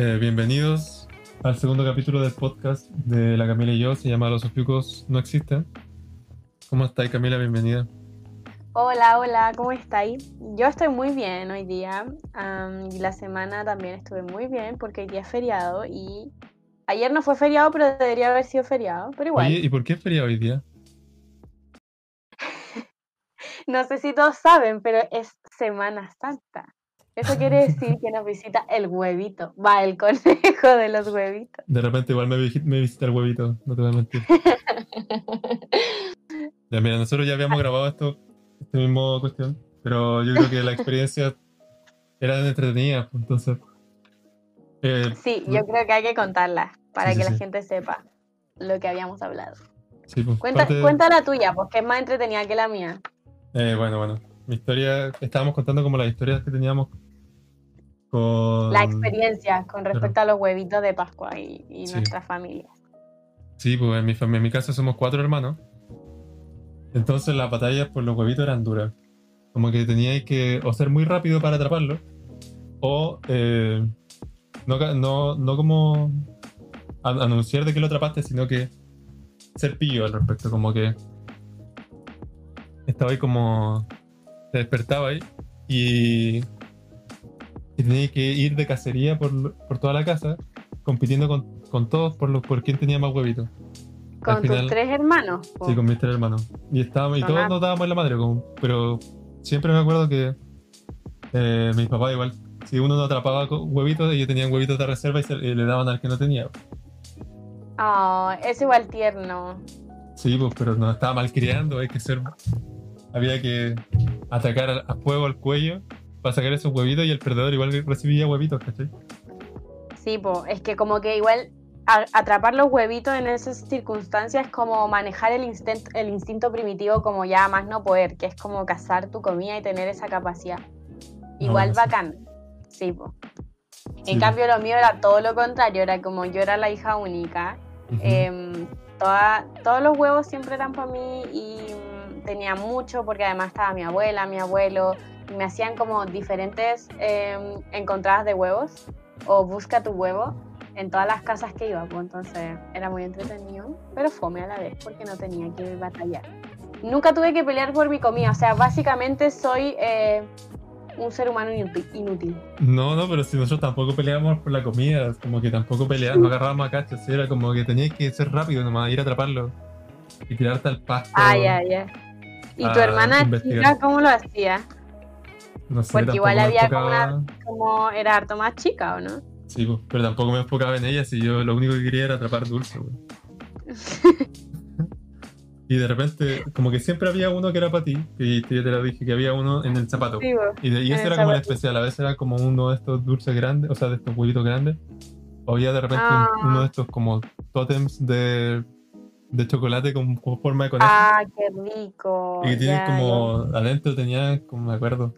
Eh, bienvenidos al segundo capítulo del podcast de la Camila y yo. Se llama Los Ofiucos No Existen. ¿Cómo estáis, Camila? Bienvenida. Hola, hola, ¿cómo estáis? Yo estoy muy bien hoy día. y la semana también estuve muy bien porque hoy día es feriado y ayer no fue feriado, pero debería haber sido feriado. Pero igual, Oye, ¿y por qué es feriado hoy día? no sé si todos saben, pero es Semana Santa. Eso quiere decir que nos visita el huevito, va, el conejo de los huevitos. De repente igual me, vi- me visita el huevito, no te voy a mentir. Ya, mira, nosotros ya habíamos grabado esto, esta misma cuestión, pero yo creo que la experiencia era entretenida, pues, entonces... eh, Sí, yo creo que hay que contarla para Sí, sí, que la sí. gente sepa lo que habíamos hablado. sí, pues, Cuenta, parte- cuenta la tuya, porque es más entretenida que la mía. Eh, bueno, bueno. Mi historia, estábamos contando como las historias que teníamos con... La experiencia con respecto a los huevitos de Pascua y, y Sí. nuestra familia. Sí, pues en mi, en mi casa somos cuatro hermanos. Entonces las batallas por los huevitos eran duras. Como que teníais que o ser muy rápido para atraparlo, o eh, no, no, no como an- anunciar de que lo atrapaste, sino que ser pillo al respecto. Como que estaba ahí como... Te despertaba ahí y, y teníais que ir de cacería por, por toda la casa, compitiendo con, con todos por, los por quién tenía más huevitos. Con Al final- tus tres hermanos. po. Sí, con mis tres hermanos. Y estábamos, y todos nos dábamos en la madre, como- pero siempre me acuerdo que eh, mis papás igual, si uno no atrapaba huevitos, ellos tenían huevitos de reserva y, se- y le daban al que no tenía. Oh, es igual tierno. Sí, pues, pero nos estaba malcriando, hay que ser... Había que atacar a fuego al cuello para sacar esos huevitos y el perdedor igual recibía huevitos, ¿cachai? Sí, po, es que como que igual atrapar los huevitos en esas circunstancias es como manejar el, instinto, el instinto primitivo como ya más no poder, que es como cazar tu comida y tener esa capacidad. Igual sí. bacán. Sí, po. Sí, En cambio lo mío era todo lo contrario, era como yo era la hija única. Em, toda- todos los huevos siempre eran para mí y mm, tenía mucho porque además estaba mi abuela, mi abuelo, me hacían como diferentes em, encontradas de huevos o busca tu huevo en todas las casas que iba, pues entonces era muy entretenido, pero fome a la vez porque no tenía que batallar. Nunca tuve que pelear por mi comida, o sea, básicamente soy eh, un ser humano inútil. No, no, pero si nosotros tampoco peleábamos por la comida, como que tampoco peleábamos, no agarrábamos a cachos, sí, era como que tenías que ser rápido nomás, ir a atraparlo y tirarte al pasto. Ah, ya, ya. ¿Y tu hermana investigar. chica cómo lo hacía? No sé, Porque igual había como enfocaba- Como era harto más chica, ¿o no? Sí, pues, pero tampoco me enfocaba en ella, si yo lo único que quería era atrapar dulce, güey. Y de repente, como que siempre había uno que era para ti, que yo te lo dije, que había uno en el zapato. Sí, bo. Y, de- y ese el era como el especial, a veces era como uno de estos dulces grandes, o sea, de estos huevitos grandes. O había de repente un- Ah. uno de estos como tótems de, de chocolate con, con forma de conejo. Ah, qué rico. y que tienen ya, como, adentro tenían, como me acuerdo,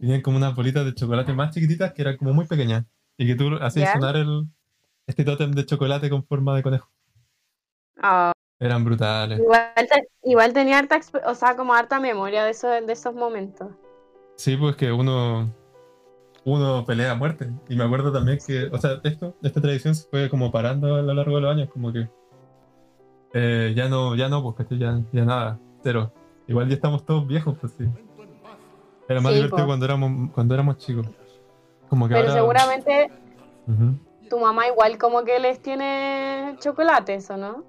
tenían como unas bolitas de chocolate más chiquititas que eran como muy pequeñas. Y que tú hacías sonar el, este tótem de chocolate con forma de conejo. Ah, Eran brutales. igual, te- igual tenía harta, o sea, como harta memoria de, eso, de esos momentos. Sí, pues que uno, uno pelea a muerte. Y me acuerdo también que, o sea, esto, esta tradición se fue como parando a lo largo de los años, como que eh, ya no, ya no, pues ya, ya nada, cero. Igual ya estamos todos viejos, pues sí. Era más Sí, divertido po. cuando éramos, cuando éramos chicos. Como que Pero ahora. seguramente tu mamá igual como que les tiene chocolates, ¿o no?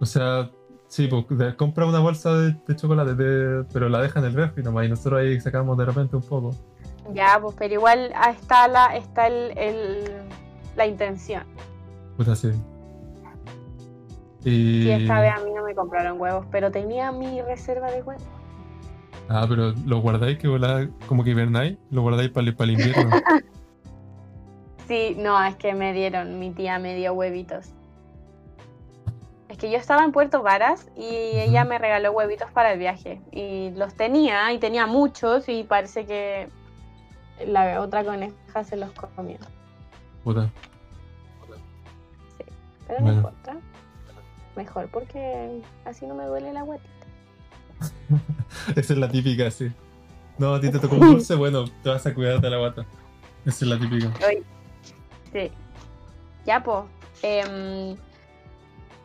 O sea, sí, pues compra una bolsa de, de chocolate, de- pero la deja en el refri nomás, y nosotros ahí sacamos de repente un poco. Ya, pues, pero igual está la, está el, el- la intención. Puta, sí. Y... Y esta vez a mí no me compraron huevos, pero tenía mi reserva de huevos. Ah, pero lo guardáis que volá, como que hibernáis, lo guardáis para el, invierno. Sí, no, es que me dieron, mi tía me dio huevitos. Es que yo estaba en Puerto Varas y ella me regaló huevitos para el viaje. Y los tenía, y tenía muchos, y parece que la otra coneja se los comió. Puta. Pero no importa. Mejor porque así no me duele la guatita. Esa es la típica, sí. No, a ti te tocó un dulce, bueno, te vas a cuidar de la guata. Esa es la típica. Sí. Ya, pues.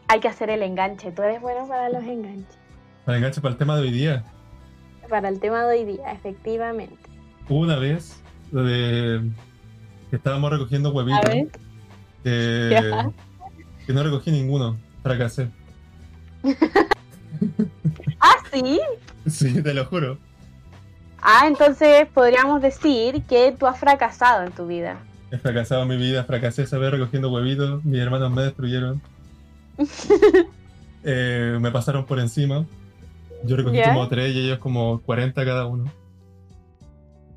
hay que hacer el enganche. Tú eres bueno para los enganches. Para enganche para el tema de hoy día. Para el tema de hoy día, efectivamente. Una vez, de que estábamos recogiendo huevitos. Que, que no recogí ninguno. Fracasé. ¿Ah, sí? Sí, te lo juro. Ah, entonces podríamos decir que tú has fracasado en tu vida. He fracasado en mi vida, fracasé esa vez recogiendo huevitos, mis hermanos me destruyeron. Eh, me pasaron por encima. Yo recogí como tres y ellos como 40 cada uno.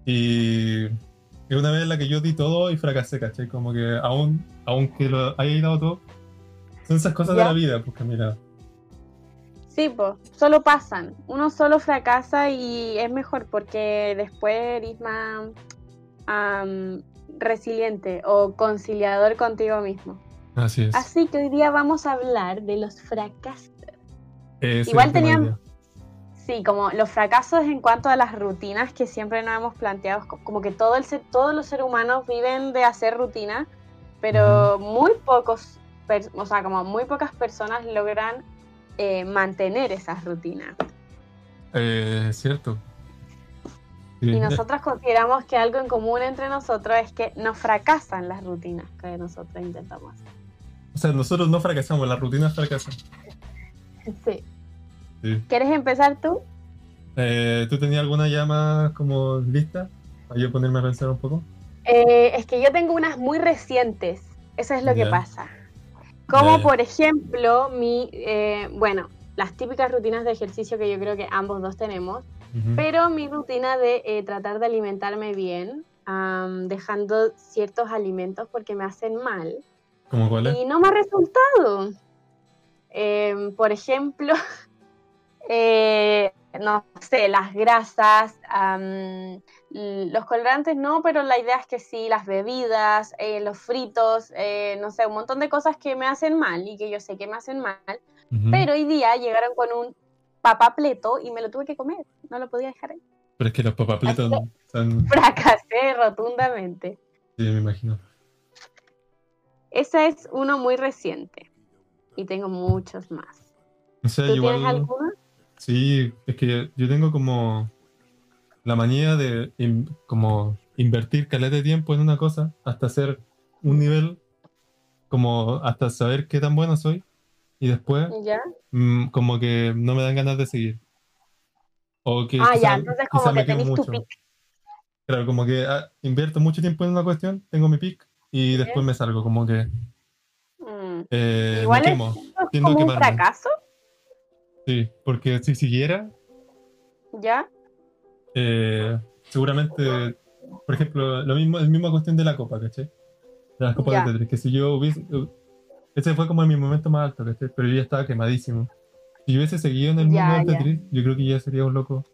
Y es una vez en la que yo di todo y fracasé, ¿cachai? Como que aún, aunque lo haya dado todo, son esas cosas de la vida, pues mira. Sí, pues, solo pasan. Uno solo fracasa y es mejor porque después eres más resiliente o conciliador contigo mismo. Así es. Así que hoy día vamos a hablar de los fracasos. Igual tenían, sí, como los fracasos en cuanto a las rutinas que siempre nos hemos planteado, como que todo el, todos los seres humanos viven de hacer rutinas, pero muy pocos, o sea, como muy pocas personas logran eh, mantener esas rutinas. Eh, es cierto. Y nosotros consideramos que algo en común entre nosotros es que nos fracasan las rutinas que nosotros intentamos hacer. O sea, nosotros no fracasamos, las rutinas fracasan. Sí. ¿Quieres empezar tú? Eh, ¿Tú tenías alguna llama como lista? Para yo ponerme a pensar un poco. es que yo tengo unas muy recientes. Eso es lo que pasa. Como por ejemplo, mi, eh, bueno, las típicas rutinas de ejercicio que yo creo que ambos dos tenemos, pero mi rutina de eh, tratar de alimentarme bien, dejando ciertos alimentos porque me hacen mal. ¿Cómo cuál Y no me ha resultado. Em, por ejemplo, eh, no sé, las grasas, los colorantes no, pero la idea es que sí, las bebidas, eh, los fritos, eh, no sé, un montón de cosas que me hacen mal y que yo sé que me hacen mal, pero hoy día llegaron con un papapleto y me lo tuve que comer, no lo podía dejar ahí. Pero es que los papapletos son... Fracasé rotundamente. Sí, me imagino. Ese es uno muy reciente y tengo muchos más. ¿Tú tienes alguno? Sí, es que yo tengo como la manía de como invertir caleta de tiempo en una cosa hasta hacer un nivel, como hasta saber qué tan bueno soy y después mm, como que no me dan ganas de seguir. O que ah, ya, entonces como que tenés tu pick. Claro, como que ah, invierto mucho tiempo en una cuestión, tengo mi pick y después me salgo, como que... Mm. Eh, Igual es, como un fracaso. Sí, porque si siguiera. ¿Ya? Eh, seguramente, por ejemplo, lo mismo, la misma cuestión de la copa, ¿cachai? De las copas de Tetris, que si yo hubiese. Ese fue como mi momento más alto, ¿cachai? Pero yo ya estaba quemadísimo. Si yo hubiese seguido en el mundo del Tetris, yo creo que ya sería un loco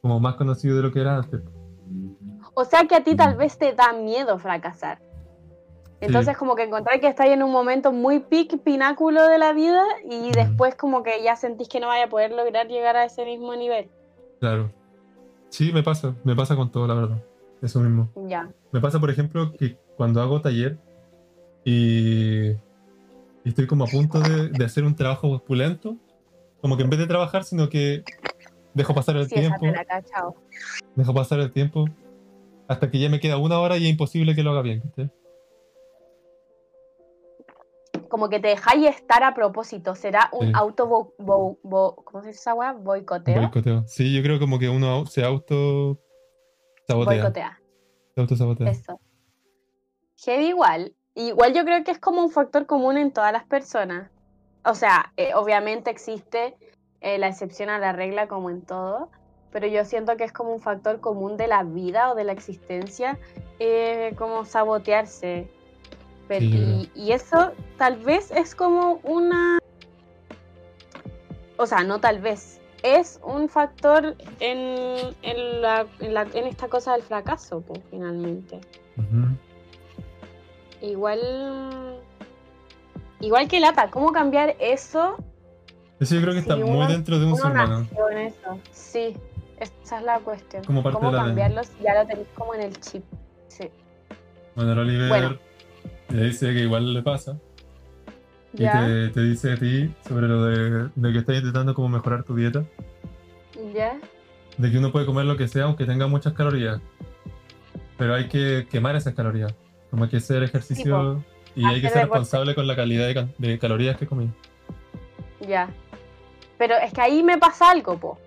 como más conocido de lo que era antes. O sea que a ti tal vez te da miedo fracasar. Entonces como que encontrar que estáis en un momento muy pic, pináculo de la vida y después como que ya sentís que no vaya a poder lograr llegar a ese mismo nivel. Claro. Sí, me pasa, me pasa con todo, la verdad. Eso mismo. Ya. Me pasa, por ejemplo, que cuando hago taller y, estoy como a punto de, hacer un trabajo opulento, como que en vez de trabajar, sino que dejo pasar el tiempo. Dejo pasar el tiempo hasta que ya me queda una hora y es imposible que lo haga bien. ¿sí? Como que te dejáis estar a propósito. ¿Será un auto ¿cómo se dice esa weá? Boicoteo. Boicoteo. Sí, yo creo como que uno se auto sabotea. Boicotea. Se auto sabotea. Eso. Heavy igual. Igual yo creo que es como un factor común en todas las personas. O sea, eh, obviamente existe eh, la excepción a la regla como en todo, pero yo siento que es como un factor común de la vida o de la existencia, eh, como sabotearse y, eso tal vez es como una... O sea, no tal vez. Es un factor en, en, la, en, esta cosa del fracaso, pues, finalmente. Igual... Igual que lata, ¿cómo cambiar eso? Eso yo creo que está muy dentro de un ser humano. Sí, esa es la cuestión. ¿Cómo cambiarlo si ya lo tenéis como en el chip? Sí. Bueno, Oliver... Bueno Ahí dice que igual le pasa. Y te, te dice a ti sobre lo de, de que estás intentando como mejorar tu dieta. ¿Ya? De que uno puede comer lo que sea aunque tenga muchas calorías. Pero hay que quemar esas calorías. Como hay que hacer ejercicio y hay que ser deporte. responsable con la calidad de, de calorías que comí. Ya. Pero es que ahí me pasa algo, po.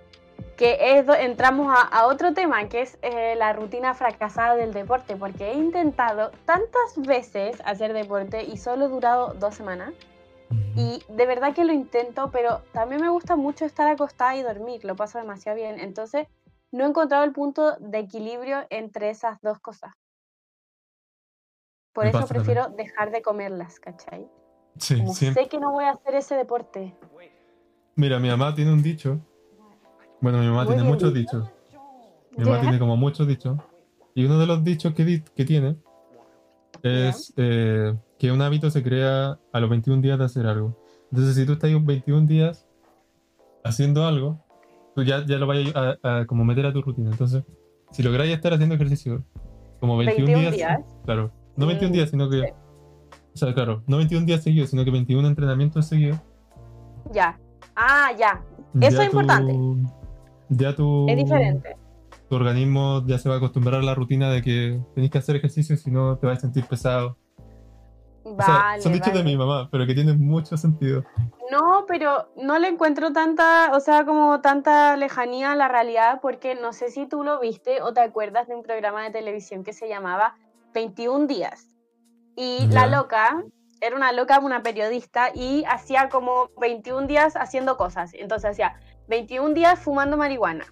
Que es entramos a, a otro tema, que es eh, la rutina fracasada del deporte, porque he intentado tantas veces hacer deporte y solo he durado dos semanas. Y de verdad que lo intento, pero también me gusta mucho estar acostada y dormir, lo paso demasiado bien. Entonces, no he encontrado el punto de equilibrio entre esas dos cosas. Por Me eso pasa también. prefiero dejar de comerlas, ¿cachai? Sí, Como siempre. sé que no voy a hacer ese deporte. Mira, mi mamá tiene un dicho. Bueno, mi mamá tiene muchos dicho. dichos. Mi mamá tiene como muchos dichos. Y uno de los dichos que, di- que tiene es eh, que un hábito se crea a los 21 días de hacer algo. Entonces, si tú estás ahí un 21 días haciendo algo, tú ya, ya lo vayas a, a como meter a tu rutina. Entonces, si lográis estar haciendo ejercicio como 21, 21 días, días. claro, no 21 Mm, días, sino que, o sea, claro, no 21 días seguidos, sino que 21 entrenamientos seguidos. Ya. Ah, ya. Eso ya es importante. Ya tu, Es diferente. tu organismo ya se va a acostumbrar a la rutina de que tenés que hacer ejercicio, si no te vas a sentir pesado. O sea, Vale, son dichos de mi mamá, pero que tienen mucho sentido. No, pero no le encuentro tanta, o sea, como tanta lejanía a la realidad, porque no sé si tú lo viste o te acuerdas de un programa de televisión que se llamaba 21 días. Y la loca, era una loca, una periodista, y hacía como 21 días haciendo cosas. Entonces hacía 21 días fumando marihuana,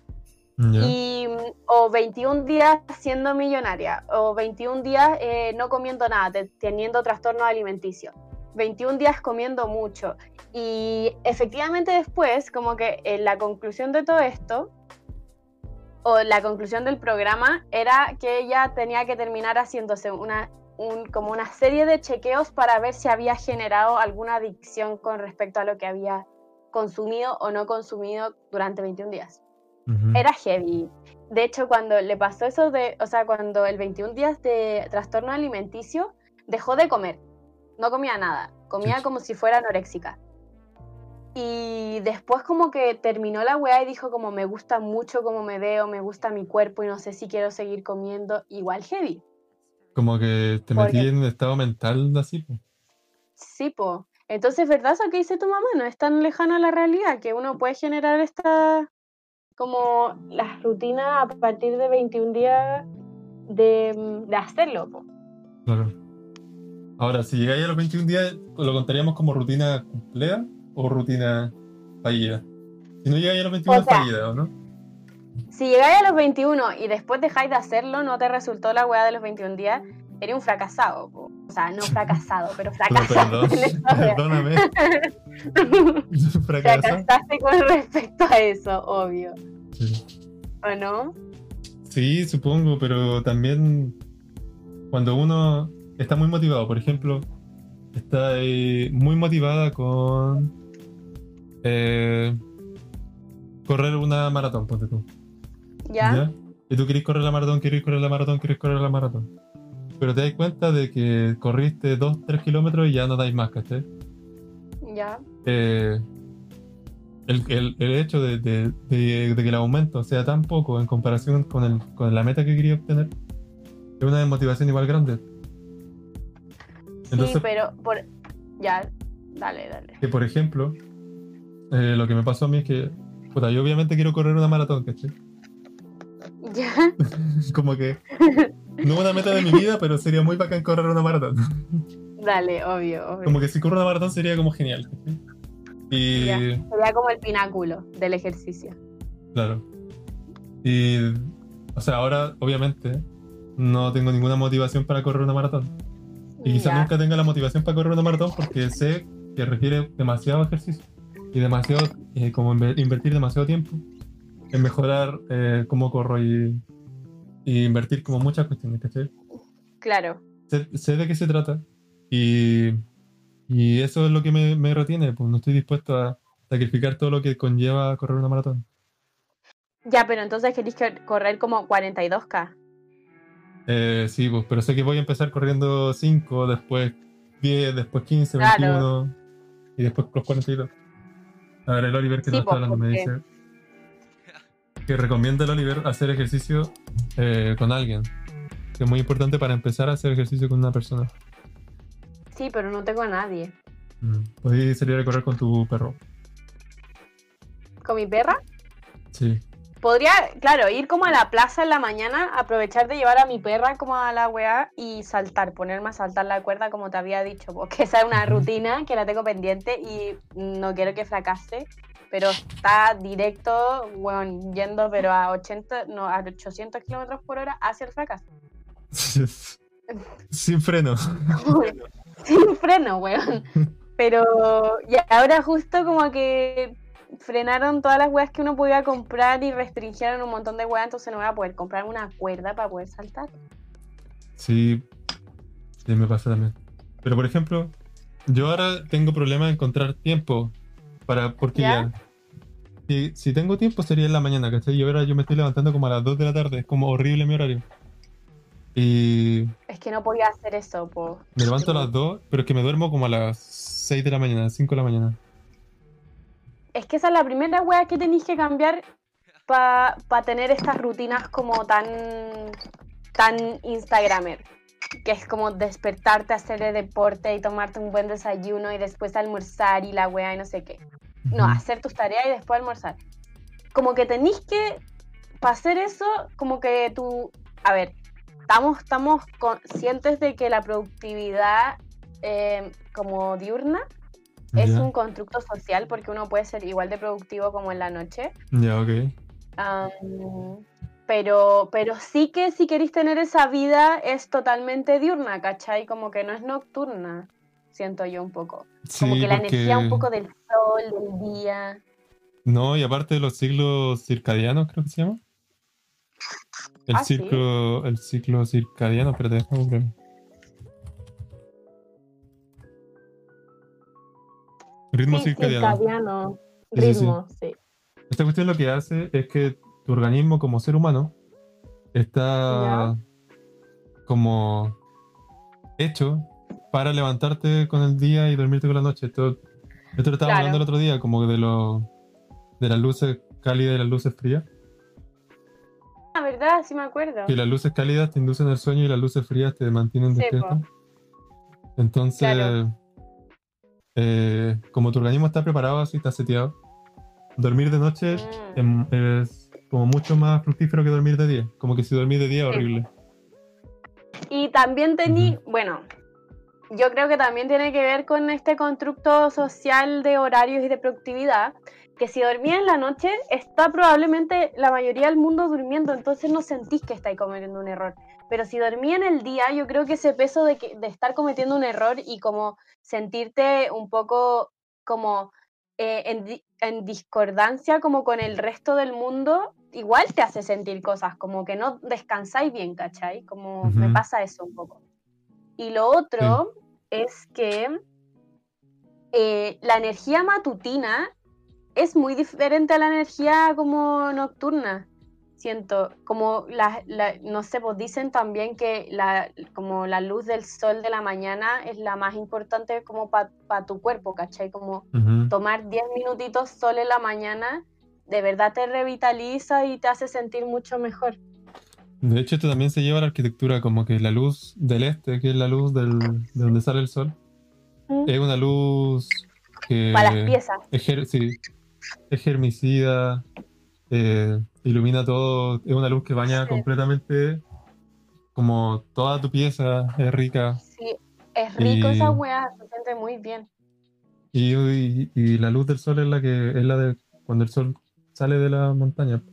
mm, o 21 días siendo millonaria, o 21 días eh, no comiendo nada, te- teniendo trastorno alimenticio, 21 días comiendo mucho. Y efectivamente después, como que eh, la conclusión de todo esto, o la conclusión del programa, era que ella tenía que terminar haciéndose una, un- como una serie de chequeos para ver si había generado alguna adicción con respecto a lo que había consumido o no consumido durante 21 días era heavy. De hecho, cuando le pasó eso de, o sea, cuando el 21 días de trastorno alimenticio, dejó de comer. No comía nada. Comía como si fuera anoréxica. Y después como que terminó la weá y dijo como me gusta mucho cómo me veo, me gusta mi cuerpo y no sé si quiero seguir comiendo. Igual heavy. Como que te metí en estado mental así. po. Sí, po. Entonces, ¿verdad eso que dice tu mamá? No es tan lejano a la realidad que uno puede generar esta, como las rutinas a partir de 21 días de, de hacerlo, po. Claro. Ahora, si llegáis a los 21 días, ¿lo contaríamos como rutina cumplida o rutina fallida? Si no llegáis a los 21 O sea- fallida, ¿o no? Si llegáis a los 21 y después dejáis de hacerlo, no te resultó la weá de los 21 días, eres un fracasado, po. O sea, no fracasado, pero fracasado. perdóname. Fracasa. Fracasaste con respecto a eso, obvio. Sí. ¿O no? Sí, supongo, pero también cuando uno está muy motivado, por ejemplo, está eh, muy motivada con eh, correr una maratón, ponte tú. ¿Ya? Y tú querés correr la maratón, querés correr la maratón, querés correr la maratón. Pero te das cuenta de que corriste 2-3 kilómetros y ya no dais más, ¿cachai? ¿Ya? eh, el, el- el hecho de, de- de- de que el aumento sea tan poco en comparación con, el- con la meta que quería obtener es una desmotivación igual grande. Entonces- sí, pero por... Ya, dale, dale. Que por ejemplo, eh, lo que me pasó a mí es que, puta, yo obviamente quiero correr una maratón, ¿cachai? ¿Ya? Como que no una meta de mi vida, pero sería muy bacán correr una maratón. Dale, obvio, obvio. Como que si corro una maratón sería como genial. Y Ya. Sería como el pináculo del ejercicio. Claro. Y, o sea, ahora obviamente no tengo ninguna motivación para correr una maratón. Y quizás Ya. nunca tenga la motivación para correr una maratón porque sé que requiere demasiado ejercicio y demasiado, eh, como inve- invertir demasiado tiempo en mejorar eh, cómo corro y, y invertir como muchas cuestiones, ¿cachai? Claro. Sé, sé de qué se trata y, y eso es lo que me, me retiene, pues no estoy dispuesto a sacrificar todo lo que conlleva correr una maratón. Ya, pero entonces queréis que correr como 42K. Eh, sí, pues, pero sé que voy a empezar corriendo 5, después 10, después 15, Claro. 21 y después los 42. A ver, el Oliver que Sí, nos está pues, hablando me dice que recomienda el Oliver hacer ejercicio eh, con alguien. Que es muy importante para empezar a hacer ejercicio con una persona. Sí, pero no tengo a nadie. Mm. Podéis salir a correr con tu perro. ¿Con mi perra? Sí. Podría, claro, ir como a la plaza en la mañana, aprovechar de llevar a mi perra como a la weá y saltar, ponerme a saltar la cuerda como te había dicho, porque esa es una rutina que la tengo pendiente y no quiero que fracase, pero está directo, bueno, yendo pero a 80, no, a 800 kilómetros por hora hacia el fracaso. Sin freno. Sin freno, weón. Pero y ahora justo como que frenaron todas las weas que uno podía comprar y restringieron un montón de weas, entonces no voy a poder comprar una cuerda para poder saltar. Sí, sí, me pasa también. Pero por ejemplo, yo ahora tengo problema de encontrar tiempo para porque ¿Ya? ya. Si, si tengo tiempo sería en la mañana, ¿cachai? Y ahora yo me estoy levantando como a las 2 de la tarde, es como horrible mi horario. Y Es que no podía hacer eso, po. me levanto a las 2, pero es que me duermo como a las 6 de la mañana, 5 de la mañana. Es que esa es la primera wea que tenéis que cambiar para tener estas rutinas como tan, tan Instagramer. Que es como despertarte, hacer el deporte y tomarte un buen desayuno y después almorzar y la wea y no sé qué. No, hacer tus tareas y después almorzar. Como que tenéis que, para hacer eso, como que tú, a ver, estamos, estamos conscientes de que la productividad eh, como diurna es un constructo social porque uno puede ser igual de productivo como en la noche. ya, ok. Am, pero, pero sí que si queréis tener esa vida es totalmente diurna, ¿cachai? Como que no es nocturna, siento yo un poco. Como Sí, que la porque- energía un poco del sol, del día. No, y aparte de los ciclos circadianos, creo que se llama. El Ah, ¿sí? ciclo, el ciclo circadiano, espérate, déjame buscarlo. Ritmo Sí, circadiano. circadiano, ritmo, sí. Esta cuestión lo que hace es que tu organismo como ser humano está como hecho para levantarte con el día y dormirte con la noche. Esto lo estaba Claro. hablando el otro día, como de lo de las luces cálidas y las luces frías. La verdad, sí me acuerdo. Que las luces cálidas te inducen el sueño y las luces frías te mantienen despierto. Entonces, Claro. eh, como tu organismo está preparado así, está seteado, dormir de noche Mm. em- es como mucho más fructífero que dormir de día. Como que si dormís de día es horrible. Y también tení, bueno, yo creo que también tiene que ver con este constructo social de horarios y de productividad, que si dormís en la noche, está probablemente la mayoría del mundo durmiendo, entonces no sentís que estáis cometiendo un error. Pero si dormí en el día, yo creo que ese peso de, que- de estar cometiendo un error y como sentirte un poco como eh, en, en discordancia como con el resto del mundo, igual te hace sentir cosas, como que no descansáis bien, ¿cachai? Como me Ujú. pasa eso un poco. Y lo otro es que eh, la energía matutina es muy diferente a la energía como nocturna. Siento, como la, la- no sé, pues dicen también que la, como la luz del sol de la mañana es la más importante como para tu cuerpo, ¿cachai? Como tomar 10 minutitos sol en la mañana de verdad te revitaliza y te hace sentir mucho mejor. De hecho, esto también se lleva a la arquitectura, como que la luz del este, que es la luz del- de donde sale el sol, es una luz que Para las piezas. es, sí, es germicida, eh, ilumina todo, es una luz que baña Sí. completamente como toda tu pieza, es rica. Sí, es rico esa Y- weá, se siente muy bien. Y, y- y la luz del sol es la que es la de cuando el sol sale de la montaña.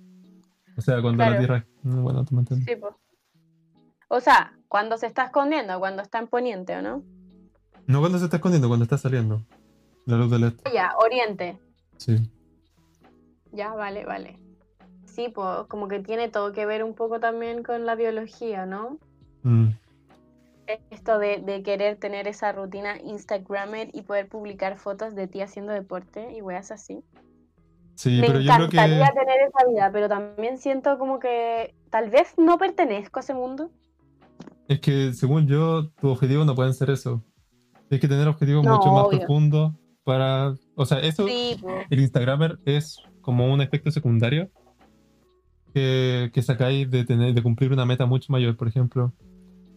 O sea, cuando la tierra. Bueno, tú me entiendes. Sí, po. O sea, cuando se está escondiendo, cuando está en poniente, ¿o no? No cuando se está escondiendo, cuando está saliendo. La luz del este. Ya, oriente. Sí. Ya, vale, vale. Sí, pues como que tiene todo que ver un poco también con la biología, ¿no? Mm. Esto de, de querer tener esa rutina Instagramer y poder publicar fotos de ti haciendo deporte y weas así. Sí, Me pero yo creo encantaría que. tener esa vida, pero también siento como que tal vez no pertenezco a ese mundo. Es que según yo, tu objetivo no pueden ser eso. Tienes que tener objetivos No, mucho más obvio. profundos para. O sea, eso, Sí, el Instagramer es como un efecto secundario que, que sacáis de, tener, de cumplir una meta mucho mayor. Por ejemplo,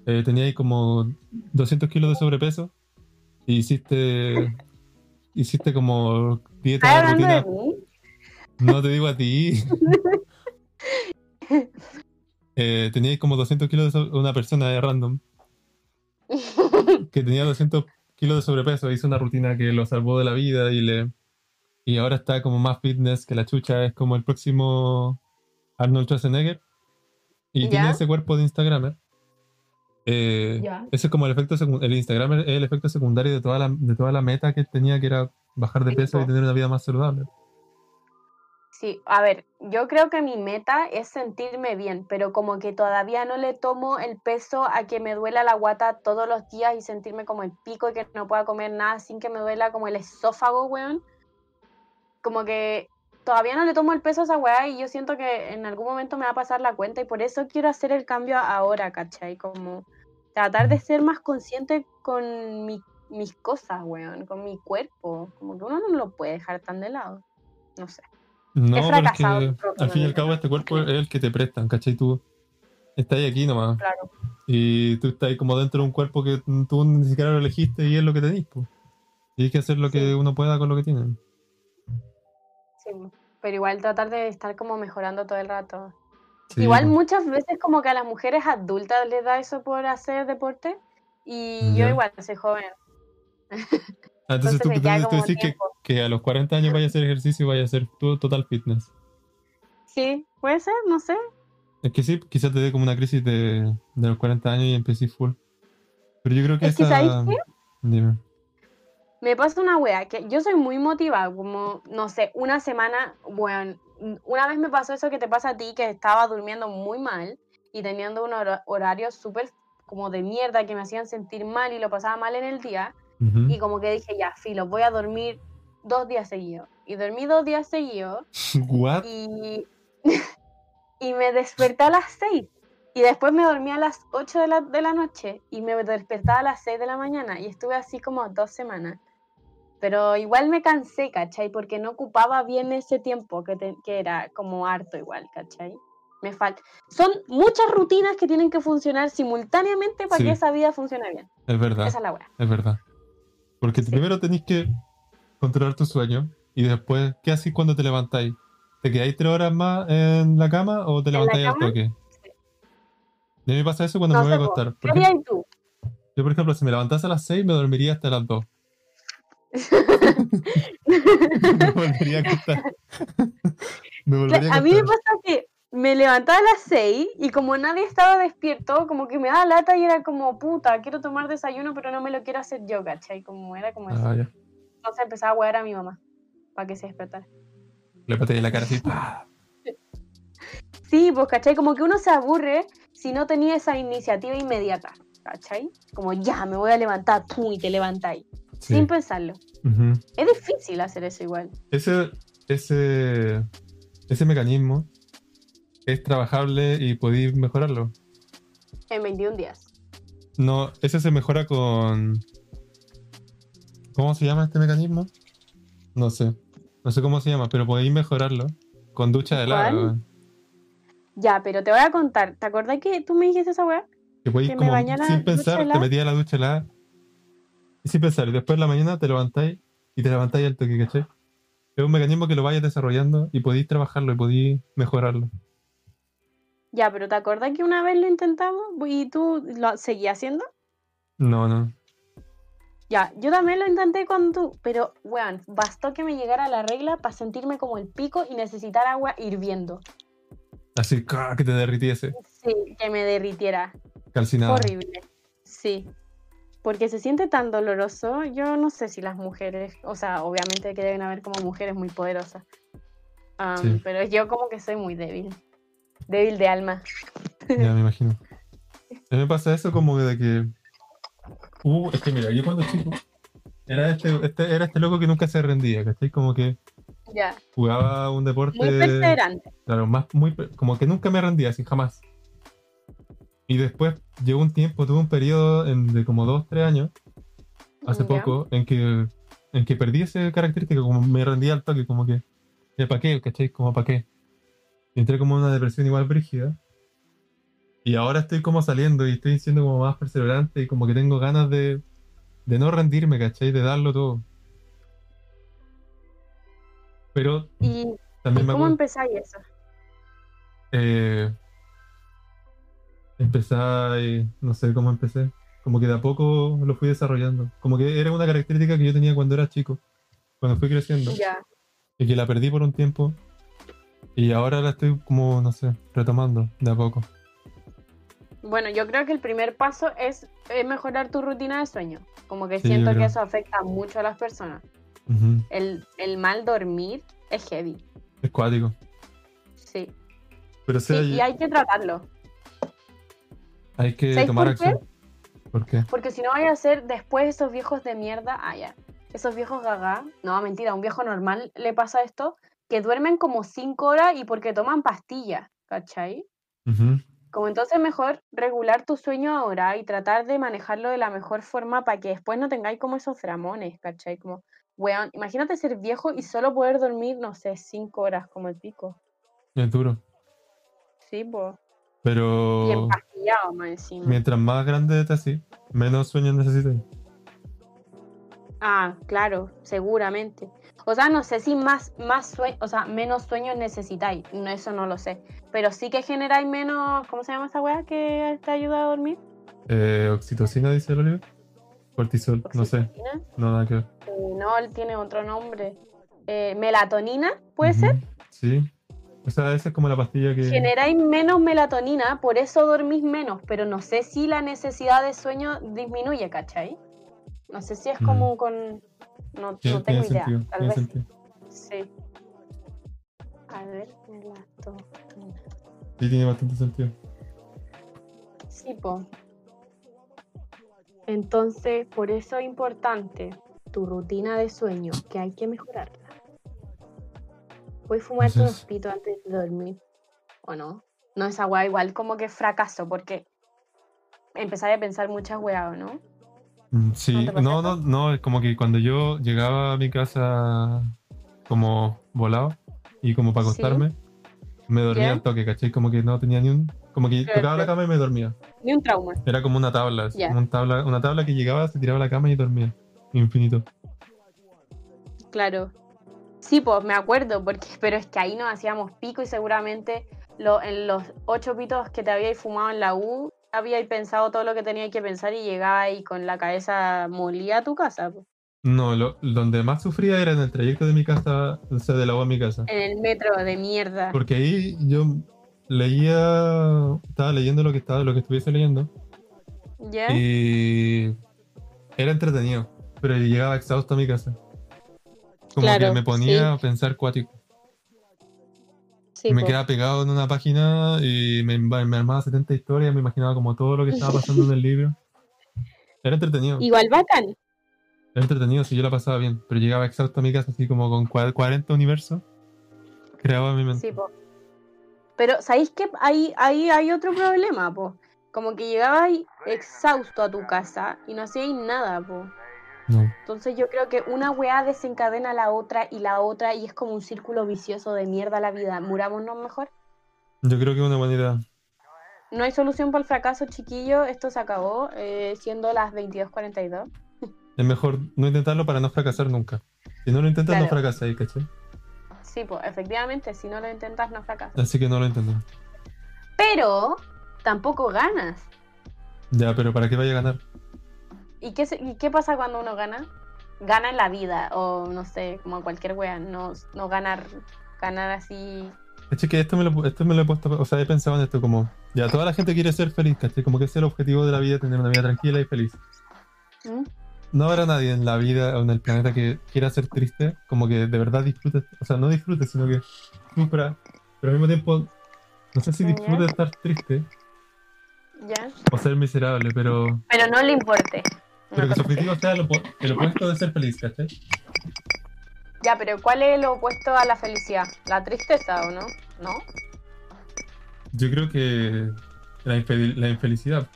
eh, teníais como 200 kilos de sobrepeso y hiciste, hiciste como dieta, ¿Estás hablando de rutina. mí? No te digo a ti. eh, teníais como 200 kilos de so- una persona de random que tenía 200 kilos de sobrepeso, hizo una rutina que lo salvó de la vida y le y ahora está como más fitness que la chucha, es como el próximo Arnold Schwarzenegger y ¿Ya? tiene ese cuerpo de Instagramer. Eh. Ese es como el efecto el Instagramer es el efecto secundario de toda la, de toda la meta que tenía que era bajar de peso y tener una vida más saludable. Sí, a ver, yo creo que mi meta es sentirme bien, pero como que todavía no le tomo el peso a que me duela la guata todos los días y sentirme como el pico y que no pueda comer nada sin que me duela como el esófago, weón. Como que todavía no le tomo el peso a esa weá y yo siento que en algún momento me va a pasar la cuenta y por eso quiero hacer el cambio ahora, ¿cachai? Como tratar de ser más consciente con mi- mis cosas, weón, con mi cuerpo. Como que uno no lo puede dejar tan de lado. No sé. No, es fracasado al fin y al cabo este cuerpo es el que te prestan, ¿cachai? Tú estás aquí nomás. Claro. Y tú estás ahí como dentro de un cuerpo que tú ni siquiera lo elegiste y es lo que tenés, pues. Y hay que hacer lo que uno pueda con lo que tiene. Sí, pero igual tratar de estar como mejorando todo el rato. Sí, igual pues. muchas veces como que a las mujeres adultas les da eso por hacer deporte y yo igual soy joven. Ah, entonces tú, entonces tú como decís que, que a los 40 años vaya a hacer ejercicio y vaya a hacer total fitness. Sí, puede ser, no sé. Es que sí, quizás te dé como una crisis de, de los 40 años y empecé full. Pero yo creo que Es que, esa... ¿sabes qué? Dime. Me pasa una wea, que yo soy muy motivada, como, no sé, una semana, bueno, una vez me pasó eso que te pasa a ti, que estaba durmiendo muy mal y teniendo un hora- horario súper como de mierda que me hacían sentir mal y lo pasaba mal en el día. Ujú. Y como que dije, ya, filo, voy a dormir dos días seguidos. Y dormí dos días seguidos What? y, y me desperté a las seis. Y después me dormí a las 8 de la, de la noche y me despertaba a las 6 de la mañana. Y estuve así como dos semanas. Pero igual me cansé, ¿cachai? Porque no ocupaba bien ese tiempo que, te- que era como harto igual, ¿cachai? Me falta. Son muchas rutinas que tienen que funcionar simultáneamente para Sí. que esa vida funcione bien. Es verdad. Esa es la weá. Es verdad. Porque primero tenéis que controlar tu sueño y después, ¿qué haces cuando te levantáis? ¿Te quedáis tres horas más en la cama o te ¿En la levantáis al toque? Sí. A mí me pasa eso cuando No me voy a acostar. ¿Qué harías tú? yo, por ejemplo, si me levantase a las 6, me dormiría hasta las 2. me volvería a acostar. me volvería a A mí me acostar. pasa que me levantaba a las 6 y como nadie estaba despierto, como que me daba lata y era como, puta, quiero tomar desayuno, pero no me lo quiero hacer yo, ¿cachai? Como era como eso. Ah, ya. Entonces empezaba a huear a mi mamá para que se despertara. Le pateé la cara así. Sí, pues, ¿cachai? Como que uno se aburre si no tenía esa iniciativa inmediata, ¿cachai? Como ya, me voy a levantar, pum, y te levantáis, Sí. sin pensarlo. Ujú. Es difícil hacer eso igual. Ese, ese, ese mecanismo es trabajable y podéis mejorarlo. En 21 días. No, ese se mejora con. ¿Cómo se llama este mecanismo? No sé. No sé cómo se llama, pero podéis mejorarlo con ducha de lava. Ya, pero te voy a contar. ¿Te acordás que tú me dijiste esa weá? Que podéis Que me bañara sin ducha pensar, te metías a la ducha helada. Y sin pensar, y después en la mañana te levantáis y te levantáis al toque, ¿cachai? Es un mecanismo que lo vayas desarrollando y podéis trabajarlo y podéis mejorarlo. Ya, pero ¿te acordás que una vez lo intentamos y tú lo seguías haciendo? No, no. Ya, yo también lo intenté con tú, pero, weón, bastó que me llegara la regla para sentirme como el pico y necesitar agua hirviendo. Así que te derritiese. Sí, que me derritiera. Calcinado. Horrible. Sí. Porque se siente tan doloroso. Yo no sé si las mujeres, o sea, obviamente que deben haber como mujeres muy poderosas. Am, Sí. Pero yo como que soy muy débil. Débil de alma. Ya me imagino. A mí me pasa eso como de que. Uh, es que mira, yo cuando chico era este, este, era este loco que nunca se rendía, ¿cachai? Como que Ya. jugaba un deporte. Muy perseverante. Claro, más, muy, como que nunca me rendía, así jamás. Y después llegó un tiempo, tuve un periodo en- de como dos, tres años, hace Ya. poco, en que, en que perdí esa característica, como me rendía al toque, como que, ¿para qué? ¿Cachai? Como para qué. Entré como en una depresión igual brígida. Y ahora estoy como saliendo y estoy siendo como más perseverante y como que tengo ganas de, de no rendirme, ¿cachai? De darlo todo. Pero ¿Y, y también me cómo empezáis eso? Eh, empecé, eh, no sé cómo empecé. Como que de a poco lo fui desarrollando. Como que era una característica que yo tenía cuando era chico, cuando fui creciendo, Ya. y que la perdí por un tiempo. Y ahora la estoy como, no sé, retomando de a poco. Bueno, yo creo que el primer paso es, eh, mejorar tu rutina de sueño. Como que Sí, siento que eso afecta mucho a las personas. El, el mal dormir es heavy. Es cuático. Sí. Pero Sí, sí, y hay, hay que tratarlo. hay que ¿Sabes tomar qué? acción. ¿Por qué? Porque si no vaya a ser después esos viejos de mierda, ah, ya. Esos viejos gaga, no, mentira, a un viejo normal le pasa esto, que duermen como 5 horas y porque toman pastillas, ¿cachai? Como entonces mejor regular tu sueño ahora y tratar de manejarlo de la mejor forma para que después no tengáis como esos dramones, ¿cachai? Como, weón, imagínate ser viejo y solo poder dormir, no sé, 5 horas como el pico. Es duro. Sí, pues. Y Pero empastillado más encima. mientras más grande te así, menos sueños necesitas. Ah, claro, seguramente. O sea, no sé si más, más sueño, o sea, menos sueños necesitáis, no, eso no lo sé. Pero sí que generáis menos, ¿cómo se llama esa weá que te ayuda a dormir? Eh, oxitocina, dice el Oliver. Cortisol, no sé. No, nada que ver. Eh, no, él tiene otro nombre. Eh, melatonina, ¿puede ser? Sí. O sea, esa es como la pastilla que. Generáis menos melatonina, por eso dormís menos, pero no sé si la necesidad de sueño disminuye, ¿cachai? No sé si es Mm. como con... No, tengo idea, sentido. tal vez sentido. sí. A ver, melatonina. Sí, tiene bastante sentido. Sí, po. Entonces, por eso es importante tu rutina de sueño, que hay que mejorarla. Voy a fumar Entonces- unos pitos antes de dormir, ¿o no? No, esa weá igual como que fracaso, porque empezar a pensar muchas weas, ¿o no? Mm, Sí, ¿No no, no, como que cuando yo llegaba a mi casa como volado y como para Sí. acostarme, me dormía al toque, ¿cachai? Como que no tenía ni un. Como que tocaba la cama y me dormía. Ni un trauma. Era como una tabla, Ya. como un tabla, una tabla que llegaba, se tiraba a la cama y dormía. Infinito. Claro. Sí, pues me acuerdo, porque, pero es que ahí nos hacíamos pico y seguramente lo, en los ocho pitos que te habíais fumado en la U, habíais pensado todo lo que teníais que pensar y llegabais con la cabeza molida a tu casa. No, lo, donde más sufría era en el trayecto de mi casa, o sea, de la U a mi casa. En el metro de mierda. Porque ahí yo leía, estaba leyendo lo que estaba, lo que estuviese leyendo. ¿Ya? Y era entretenido, pero llegaba exhausto a mi casa. Como Claro, que me ponía sí. a pensar cuático. Sí, me po. quedaba pegado en una página y me, me armaba 70 historias, me imaginaba como todo lo que estaba pasando en el libro. Era entretenido, Igual bacán. era entretenido si yo la pasaba bien, pero llegaba exhausto a mi casa así como con cua- 40 universos creado en mi mente. Sí, po. Pero, ¿sabéis que ahí, ahí hay otro problema, po? Como que llegabas exhausto a tu casa y no hacíais nada, po. No. Entonces yo creo que una weá desencadena la otra y la otra y es como un círculo vicioso de mierda la vida. Murámonos mejor. Yo creo que es una buena idea. No hay solución para el fracaso, chiquillo. Esto se acabó, eh, siendo las 22.42. Es mejor no intentarlo para no fracasar nunca. Si no lo intentas, no fracasas, ¿cachai? Sí, pues efectivamente, si no lo intentas, no fracasas. Así que no lo intentes. Pero tampoco ganas. Ya, pero ¿para qué vaya a ganar? ¿Y qué, y qué pasa cuando uno gana? Gana en la vida, o no sé, como cualquier wea, no, no ganar, ganar así. Es que esto me, lo, esto me lo he puesto, o sea, he pensado en esto como, ya, toda la gente quiere ser feliz, ¿cachai? Como que ese es el objetivo de la vida, tener una vida tranquila y feliz. ¿Mm? No habrá nadie en la vida o en el planeta que quiera ser triste, como que de verdad disfrute, o sea, no disfrute, sino que sufra, pero al mismo tiempo, no sé si Ya. disfrute estar triste ¿Ya? o ser miserable, pero, Pero no le importe. Pero que su objetivo sea lo, el opuesto de ser feliz, ¿cachai? Ya, pero ¿cuál es lo opuesto a la felicidad? ¿La tristeza o no? ¿No? Yo creo que la, infel- la infelicidad.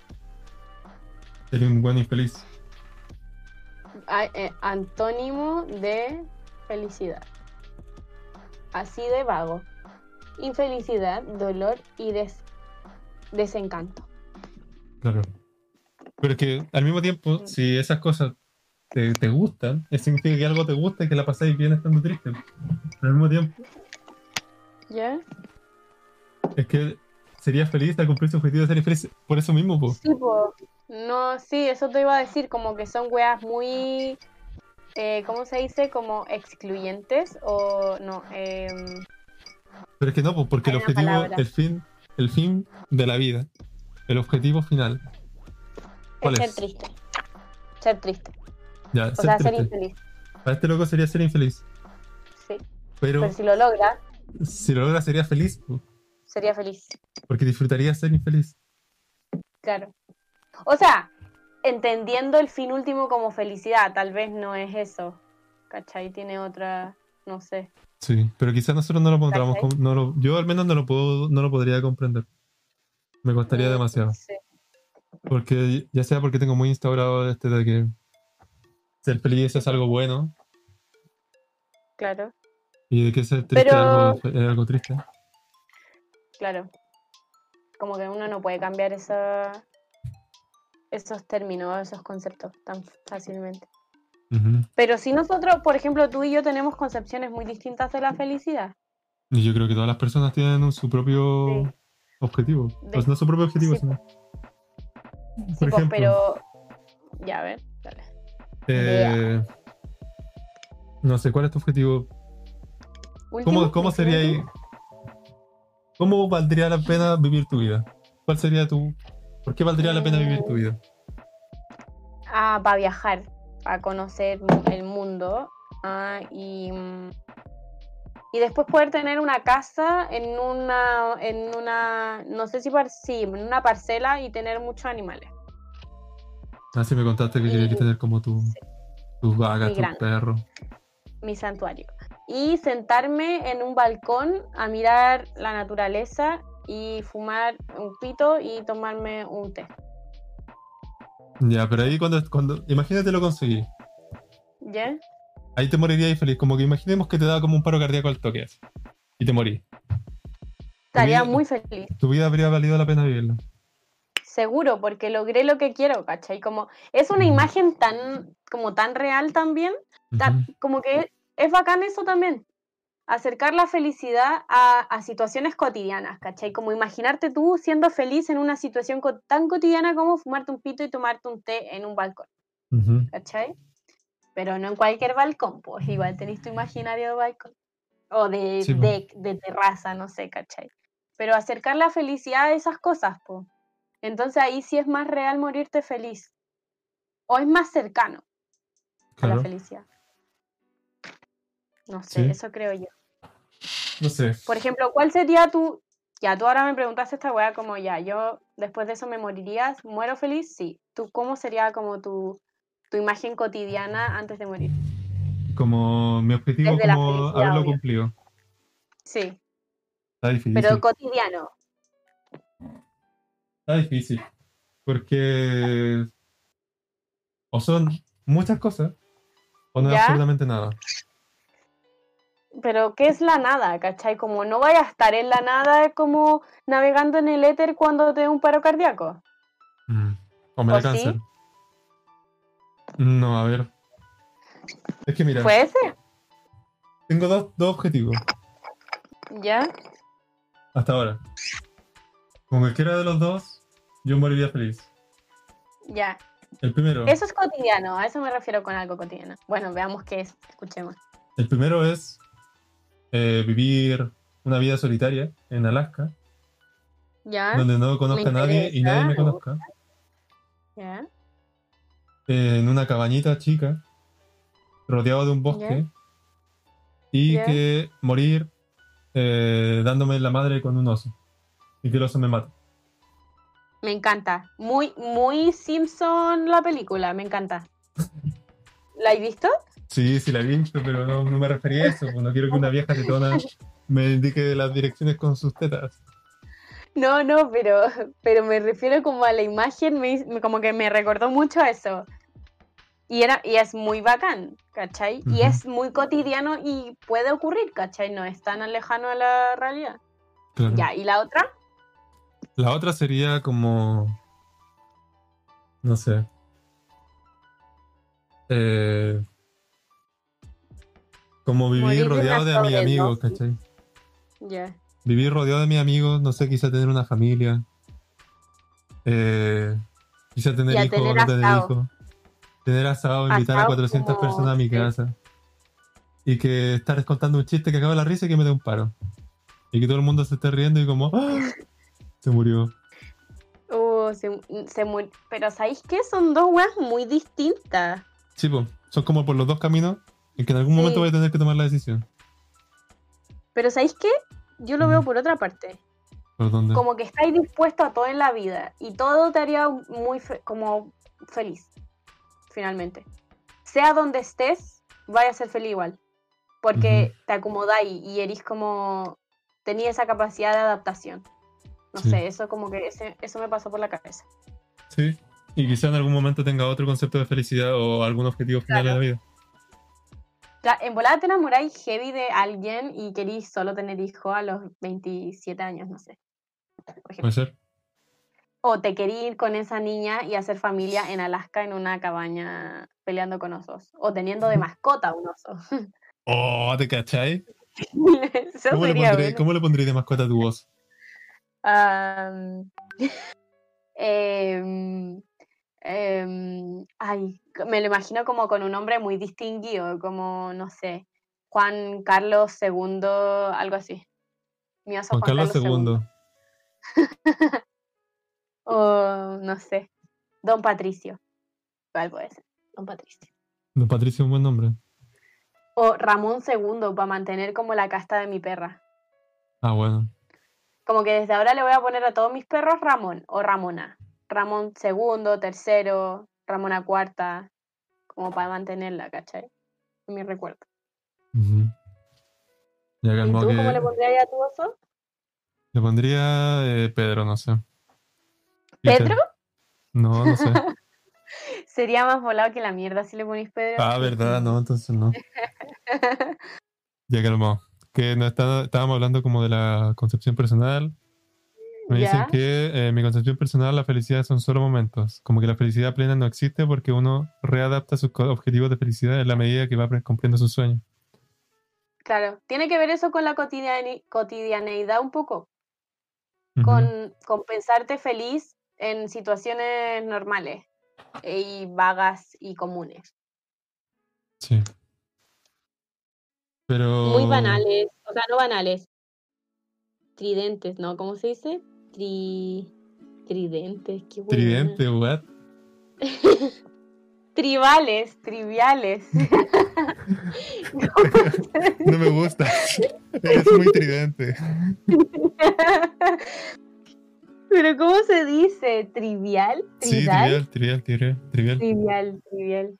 Sería un buen infeliz. Ah, eh, antónimo de felicidad. Así de vago. Infelicidad, dolor y des- desencanto. Claro. Pero es que al mismo tiempo, si esas cosas te, te gustan, eso significa que algo te gusta y que la pasáis bien estando triste. Pero al mismo tiempo, ¿Ya? es que serías feliz al cumplir su objetivo de ser feliz por eso mismo, po. Sí, po. No, sí, eso te iba a decir, como que son weas muy, eh, ¿cómo se dice? Como excluyentes o no. em, Pero es que no, po, porque el Hay objetivo, palabra. el fin, el fin de la vida, el objetivo final. ¿Cuál es ser es? triste. Ser triste. Ya, O ser sea, ser infeliz. Para este loco sería ser infeliz. Sí. Pero Pero si lo logra, si lo logra sería feliz, sería feliz. porque disfrutaría ser infeliz. Claro. O sea, entendiendo el fin último como felicidad, tal vez no es eso. ¿Cachai? Tiene otra, no sé. Sí, pero quizás nosotros no lo como- no lo- yo al menos no lo puedo, no lo podría comprender. Me costaría Mm, demasiado. Sí. Porque ya sea porque tengo muy instaurado este de que ser feliz es algo bueno Claro, y de que ser triste Pero- es, algo, es algo triste. claro. Como que uno no puede cambiar esa, esos términos, esos conceptos tan fácilmente. Pero si nosotros, por ejemplo, tú y yo tenemos concepciones muy distintas de la felicidad. Y yo creo que todas las personas tienen su propio Sí. objetivo. De- Pues no su propio objetivo, Sí, sino. Sí, Por ejemplo, pero. Ya, a ver, dale. eh, no sé, ¿cuál es tu objetivo? ¿Cómo, cómo sería ahí? ¿Cómo valdría la pena vivir tu vida? ¿Cuál sería tu... ¿Por qué valdría la pena vivir tu vida? Ah, para viajar, para conocer el mundo. ah, y, mm, y después poder tener una casa en una, en una, no sé si, par- sí, en una parcela y tener muchos animales. Ah, sí, me contaste que Y- querías tener como tu, sí. tus vacas, Mi tus perros. mi santuario. Y sentarme en un balcón a mirar la naturaleza y fumar un pito y tomarme un té. Ya, pero ahí cuando, cuando... Imagínate lo conseguí. ¿Ya? Ahí te morirías feliz. Como que imaginemos que te da como un paro cardíaco al toque. así, Y te morí. Estaría vida- muy feliz. Tu vida habría valido la pena vivirla. Seguro, porque logré lo que quiero, ¿cachai? Como es una imagen tan, como tan real también, tan- como que es bacán eso también. Acercar la felicidad a, a situaciones cotidianas, ¿cachai? Como imaginarte tú siendo feliz en una situación co- tan cotidiana como fumarte un pito y tomarte un té en un balcón. Ujú. ¿cachai? Pero no en cualquier balcón, pues igual tenéis tu imaginario de balcón. O de, Sí, po. de, de terraza, no sé, ¿cachai? Pero acercar la felicidad a esas cosas, pues. Entonces ahí sí es más real morirte feliz. O es más cercano a la felicidad. No sé, Sí. eso creo yo. No sé. Por ejemplo, ¿cuál sería tu... Ya, tú ahora me preguntaste esta weá como ya, yo después de eso me morirías, muero feliz, sí. ¿Tú cómo sería como tu, tu imagen cotidiana antes de morir? Como mi objetivo Desde como haberlo obvio. cumplido. Sí, Está difícil. pero cotidiano. Está difícil. Porque o son muchas cosas o no es absolutamente nada. Pero ¿qué es la nada, cachai? Como no vaya a estar en la nada como navegando en el éter cuando te dé un paro cardíaco. Mm. O me da ¿O sí? No, a ver. Es que mira, ¿Puede ser? tengo dos, dos objetivos ¿Ya? hasta ahora. Con cualquiera de los dos, yo moriría feliz. Ya. El primero, Eso es cotidiano, a eso me refiero con algo cotidiano. Bueno, veamos qué es, escuchemos. el primero es eh, vivir una vida solitaria en Alaska, ¿Ya? donde no conozca a nadie y nadie me conozca. ¿Ya? En una cabañita chica, rodeado de un bosque, y que morir eh, dándome la madre con un oso, y que el oso me mata. Me encanta. Muy, muy Simpson la película, me encanta. ¿La has visto? Sí, sí la he visto, pero no, no me refería a eso, pues no quiero que una vieja tetona me indique las direcciones con sus tetas. No, no, pero, pero me refiero como a la imagen, me, me- como que me recordó mucho a eso. Y, era, y es muy bacán, ¿cachai? Y es muy cotidiano y puede ocurrir, ¿cachai? No es tan lejano a la realidad. Claro. Ya, ¿y la otra? La otra sería como. No sé. Eh, como vivir Morir de rodeado de una mis amigos. ¿cachai? Ya. Vivir rodeado de mis amigos, no sé, quizá tener una familia. Eh, quizá tener hijos no tener hijos. Tener asado, invitar a Asado 400 como- personas a mi casa. Y que estar contando un chiste que acaba la risa y que me dé un paro. Y que todo el mundo se esté riendo y como, ¡Ah! Se murió. Uh, se, se mu- Pero ¿sabéis qué? Son dos weas muy distintas. Sí, po, son como por los dos caminos en que en algún momento voy a tener que tomar la decisión. Pero ¿sabéis qué? Yo lo Mm. veo por otra parte. ¿Por dónde? Como que estáis dispuesto a todo en la vida y todo te haría muy fe- como feliz, finalmente. Sea donde estés, vaya a ser feliz igual. Porque te acomodáis y eres como... Tenías esa capacidad de adaptación. No Sí. sé, eso como que ese- eso me pasó por la cabeza. Sí. Y quizá en algún momento tenga otro concepto de felicidad o algún objetivo final Claro. de la vida. En volada te enamoráis heavy de alguien y querís solo tener hijo a los 27 años, no sé. Puede ser. O te querís ir con esa niña y hacer familia en Alaska en una cabaña peleando con osos. O teniendo de mascota un oso. Oh, ¿te cachai? ¿Cómo le, sería pondré, bueno. ¿Cómo le pondré de mascota a tu voz? Em, em, ay, me lo imagino como con un nombre muy distinguido, como, no sé, Juan Carlos II, algo así. Mi oso Juan Carlos II. O, no sé, Don Patricio. ¿Cuál puede ser? Don Patricio. Don Patricio es un buen nombre. O Ramón II, para mantener como la casta de mi perra. Ah, bueno. Como que desde ahora le voy a poner a todos mis perros Ramón o Ramona. Ramón segundo, tercero, Ramona cuarta, como para mantenerla, ¿cachai? En mi recuerdo. ¿Y tú que... cómo le pondrías a tu oso? Le pondría eh, Pedro, no sé. ¿Pedro? No, no sé. Sería más volado que la mierda si le ponís Pedro. Ah, verdad, no, entonces no. Ya calmó. Que no está, estábamos hablando como de la concepción personal. Me dicen que eh, mi concepción personal, la felicidad son solo momentos. Como que la felicidad plena no existe porque uno readapta sus objetivos de felicidad en la medida que va cumpliendo sus sueños. Claro, tiene que ver eso con la cotidianeidad un poco, con pensarte feliz en situaciones normales y vagas y comunes. Sí. Pero. Muy banales, o sea, no banales, tridentes, ¿no? ¿Cómo se dice? Tri... Tridentes, qué buena. Tridente, what? Tribales, triviales. No me gusta. Eres muy tridente. Pero ¿cómo se dice? ¿Trivial? Sí, ¿Tridal? trivial, trivial, trivial, trivial. Trivial, trivial.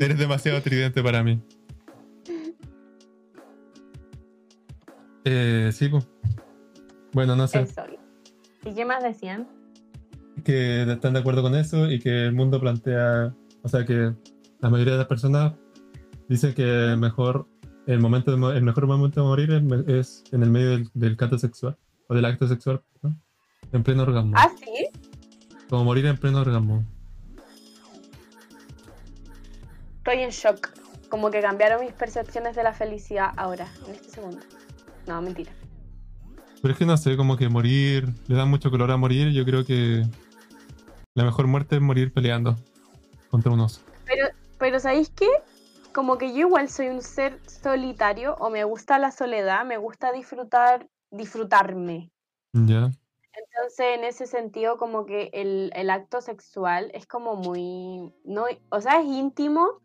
Eres demasiado tridente para mí. Eh, sí, pues. Bueno, no sé. Eso. ¿Y qué más decían? Que están de acuerdo con eso y que el mundo plantea. O sea, que la mayoría de las personas dicen que mejor, el, momento de el mejor momento de morir es, en el medio del, del canto sexual. O del acto sexual, ¿no? En pleno orgasmo. Ah, sí. Como morir en pleno orgasmo. Estoy en shock. Como que cambiaron mis percepciones de la felicidad ahora, en este segundo. No, mentira. Pero es que no sé, como que morir, le da mucho color a morir. Yo creo que la mejor muerte es morir peleando contra un oso. Pero, pero ¿sabéis qué? Como que yo igual soy un ser solitario o me gusta la soledad, me gusta disfrutar, disfrutarme. ¿Ya? Entonces, en ese sentido, como que el, el acto sexual es como muy, no, o sea, es íntimo,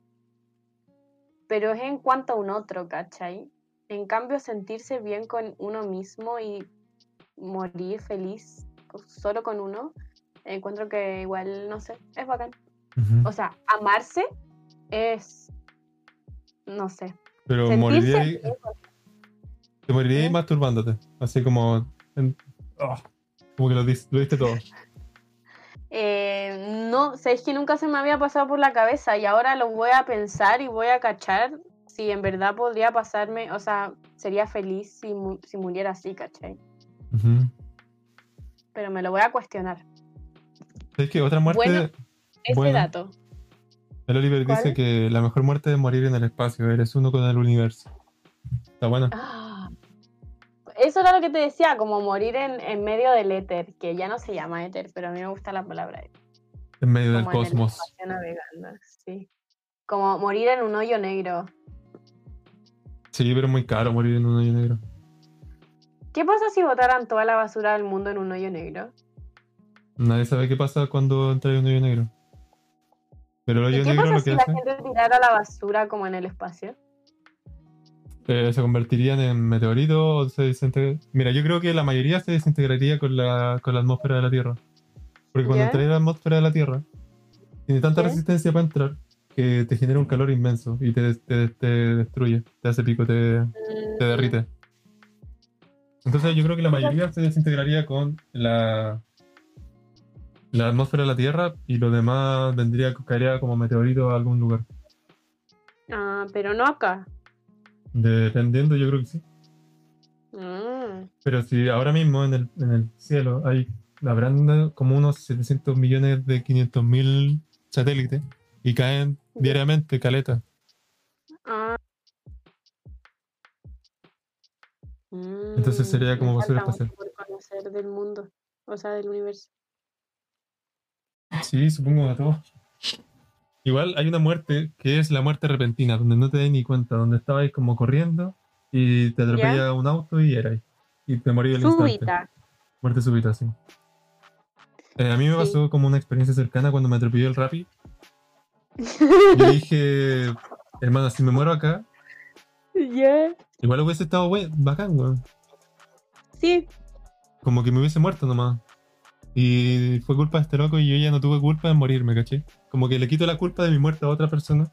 pero es en cuanto a un otro, ¿cachai? En cambio, sentirse bien con uno mismo y morir feliz solo con uno, encuentro que igual, no sé, es bacán. Ujú. O sea, amarse es, no sé, Pero sentirse moriría. con- Te morirías ¿Eh? masturbándote. Así como. en- ah, como que lo, dis- lo diste todo. Eh, no, sabéis que nunca se me había pasado por la cabeza y ahora lo voy a pensar y voy a cachar si en verdad podría pasarme, o sea, sería feliz si, mu- si muriera así, ¿cachai? Pero me lo voy a cuestionar. Es que otra muerte. Bueno, Ese Bueno. dato. El Oliver ¿Cuál? dice que la mejor muerte es morir en el espacio. Eres uno con el universo. Está bueno. Ah, Eso era lo que te decía, como morir en, en medio del éter, que ya no se llama éter, pero a mí me gusta la palabra éter. En medio del como cosmos. espacio navegando, sí. Como morir en un hoyo negro. Sí, pero muy caro morir en un hoyo negro. ¿Qué pasa si botaran toda la basura del mundo en un hoyo negro? Nadie sabe qué pasa cuando entra en un hoyo negro. Pero el hoyo ¿Y qué negro pasa lo si que la hace gente tirara la basura como en el espacio? eh, se convertirían en meteoritos o se desintegra- Mira, yo creo que la mayoría se desintegraría con la, con la atmósfera de la Tierra. Porque cuando entra en la atmósfera de la Tierra, tiene tanta resistencia para entrar que te genera un calor inmenso y te, te- te destruye, te hace pico, te, te Mm, derrite. Entonces yo creo que la mayoría se desintegraría con la, la atmósfera de la Tierra y lo demás vendría, caería como meteorito a algún lugar. Ah, pero no acá. Dependiendo, yo creo que sí. Mm, Pero si ahora mismo en el, en el cielo hay, habrán como unos 700 millones de 500 mil satélites y caen diariamente caleta. ah. Mm, Entonces sería me como basura espacial. por conocer del mundo, o sea, del universo. Sí, supongo a todos. Igual hay una muerte que es la muerte repentina, donde no te das ni cuenta, donde estabais como corriendo y te atropella un auto y eras. Y te morí al instante. Súbita. Muerte súbita, sí. Eh, a mí me Sí. pasó como una experiencia cercana cuando me atropelló el Rappi. Yo dije, hermano, si me muero acá, Ya. igual hubiese estado bacán, weón. Sí, Como que me hubiese muerto nomás. Y fue culpa de este loco y yo ya no tuve culpa de morirme, ¿caché? Como que le quito la culpa de mi muerte a otra persona.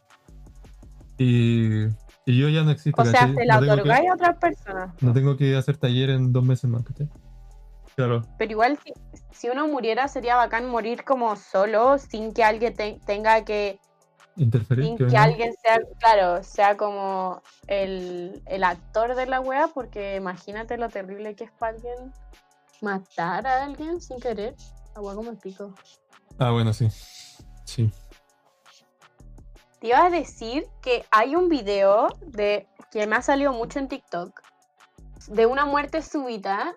Y, y yo ya no existo, o sea, se la no, que, otorgáis a otras personas. no tengo que hacer taller en dos meses más, ¿cachai? Claro. Pero igual, si, si uno muriera, sería bacán morir como solo, sin que alguien te- tenga que. Interferir. Sin que alguien sea, claro, sea como el, el actor de la wea, porque imagínate lo terrible que es para alguien matar a alguien sin querer. Agua como el pico. Ah, bueno, sí. Sí. Te iba a decir que hay un video de que me ha salido mucho en TikTok de una muerte súbita,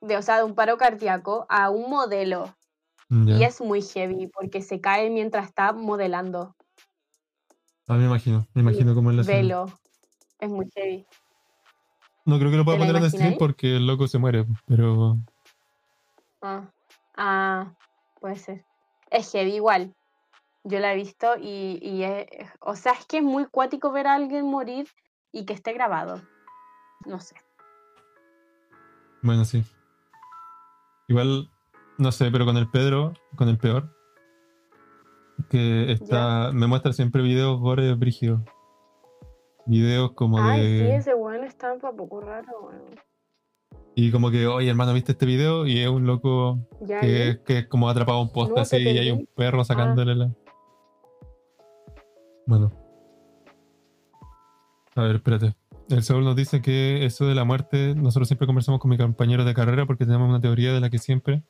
de, o sea, de un paro cardíaco a un modelo. Ya. Y es muy heavy porque se cae mientras está modelando. Ah, me imagino. Me imagino cómo es la escena. Velo. Es muy heavy. No creo que lo pueda ¿Te la poner en stream porque el loco se muere, pero Ah, ah, puede ser. Es heavy igual. Yo la he visto y, y es, o sea, es que es muy cuático ver a alguien morir y que esté grabado. No sé. bueno, sí. Igual, no sé, pero con el Pedro, con el peor, que está, me muestra siempre videos gore brígidos. Videos como Ay, sí, de... ese weón está un poco raro, weón. Y como que, oye hermano, ¿viste este video? Y es un loco Ya, que, ¿eh? que es como atrapado a un poste No, así y hay un perro sacándole la... Bueno. A ver, espérate. El Saúl nos dice que eso de la muerte, nosotros siempre conversamos con mis compañeros de carrera porque tenemos una teoría de la que siempre,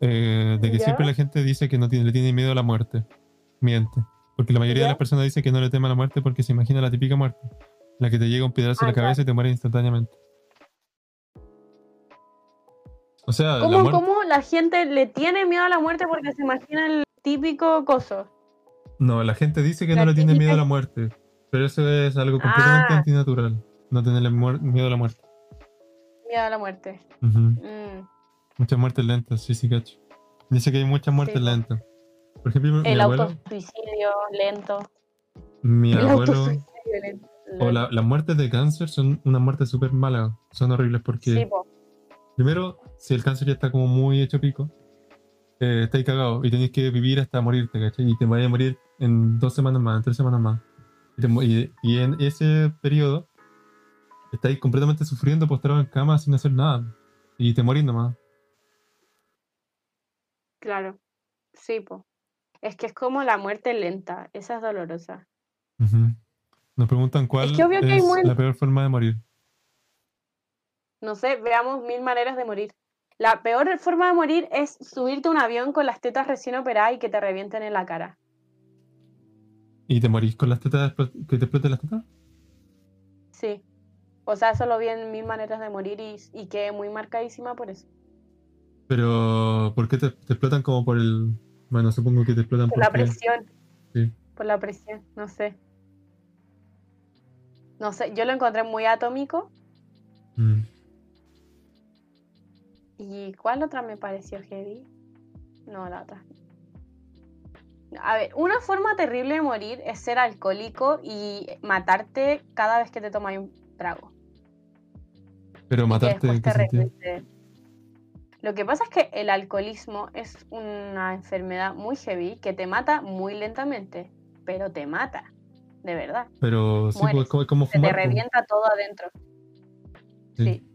eh, de que ¿Ya? siempre la gente dice que no tiene, le tiene miedo a la muerte. Miente. Porque la mayoría de las personas dice que no le teme a la muerte porque se imagina la típica muerte. La que te llega un piedrazo en Ah, la cabeza y te muere instantáneamente. O sea, la ¿Cómo, muerte... cómo la gente le tiene miedo a la muerte porque se imagina el típico coso? No, la gente dice que La no le tiene miedo a la muerte, pero eso es algo completamente Ah. antinatural. No tenerle miedo a la muerte. Miedo a la muerte. Mm. Muchas muertes lentas, sí, sí, cacho. Dice que hay muchas muertes Sí, lentas. Por ejemplo, El autosuicidio lento. mi El abuelo, lento. o la- las muertes de cáncer son una muerte súper mala, son horribles porque Sí, po. Primero, si el cáncer ya está como muy hecho pico, eh, estáis cagados y tenéis que vivir hasta morirte, ¿cachai? Y te vayas a morir en dos semanas más, en tres semanas más. Y, te mu- y- y en ese periodo estáis completamente sufriendo postrado en cama sin hacer nada. Y te morís nomás. Claro. Sí, po. Es que es como la muerte lenta. Esa es dolorosa. Nos preguntan cuál que obvio que hay es la peor forma de morir. No sé, veamos mil maneras de morir. La peor forma de morir es subirte a un avión con las tetas recién operadas y que te revienten en la cara. ¿Y te morís con las tetas, que te exploten las tetas? Sí. O sea, eso lo vi en mil maneras de morir y, y quedé muy marcadísima por eso. Pero, ¿por qué te, te explotan como por el...? Bueno, supongo que te explotan Por la porque... presión. Sí. Por la presión, no sé. No sé, yo lo encontré muy atómico. Mm. ¿Y cuál otra me pareció heavy? No, la otra. A ver, una forma terrible de morir es ser alcohólico y matarte cada vez que te tomas un trago. Pero matarte, ¿en qué. Lo que pasa es que el alcoholismo es una enfermedad muy heavy que te mata muy lentamente, pero te mata, de verdad. Pero sí, pues, mueres. es como, como Se te pues. revienta todo adentro. Sí. Sí.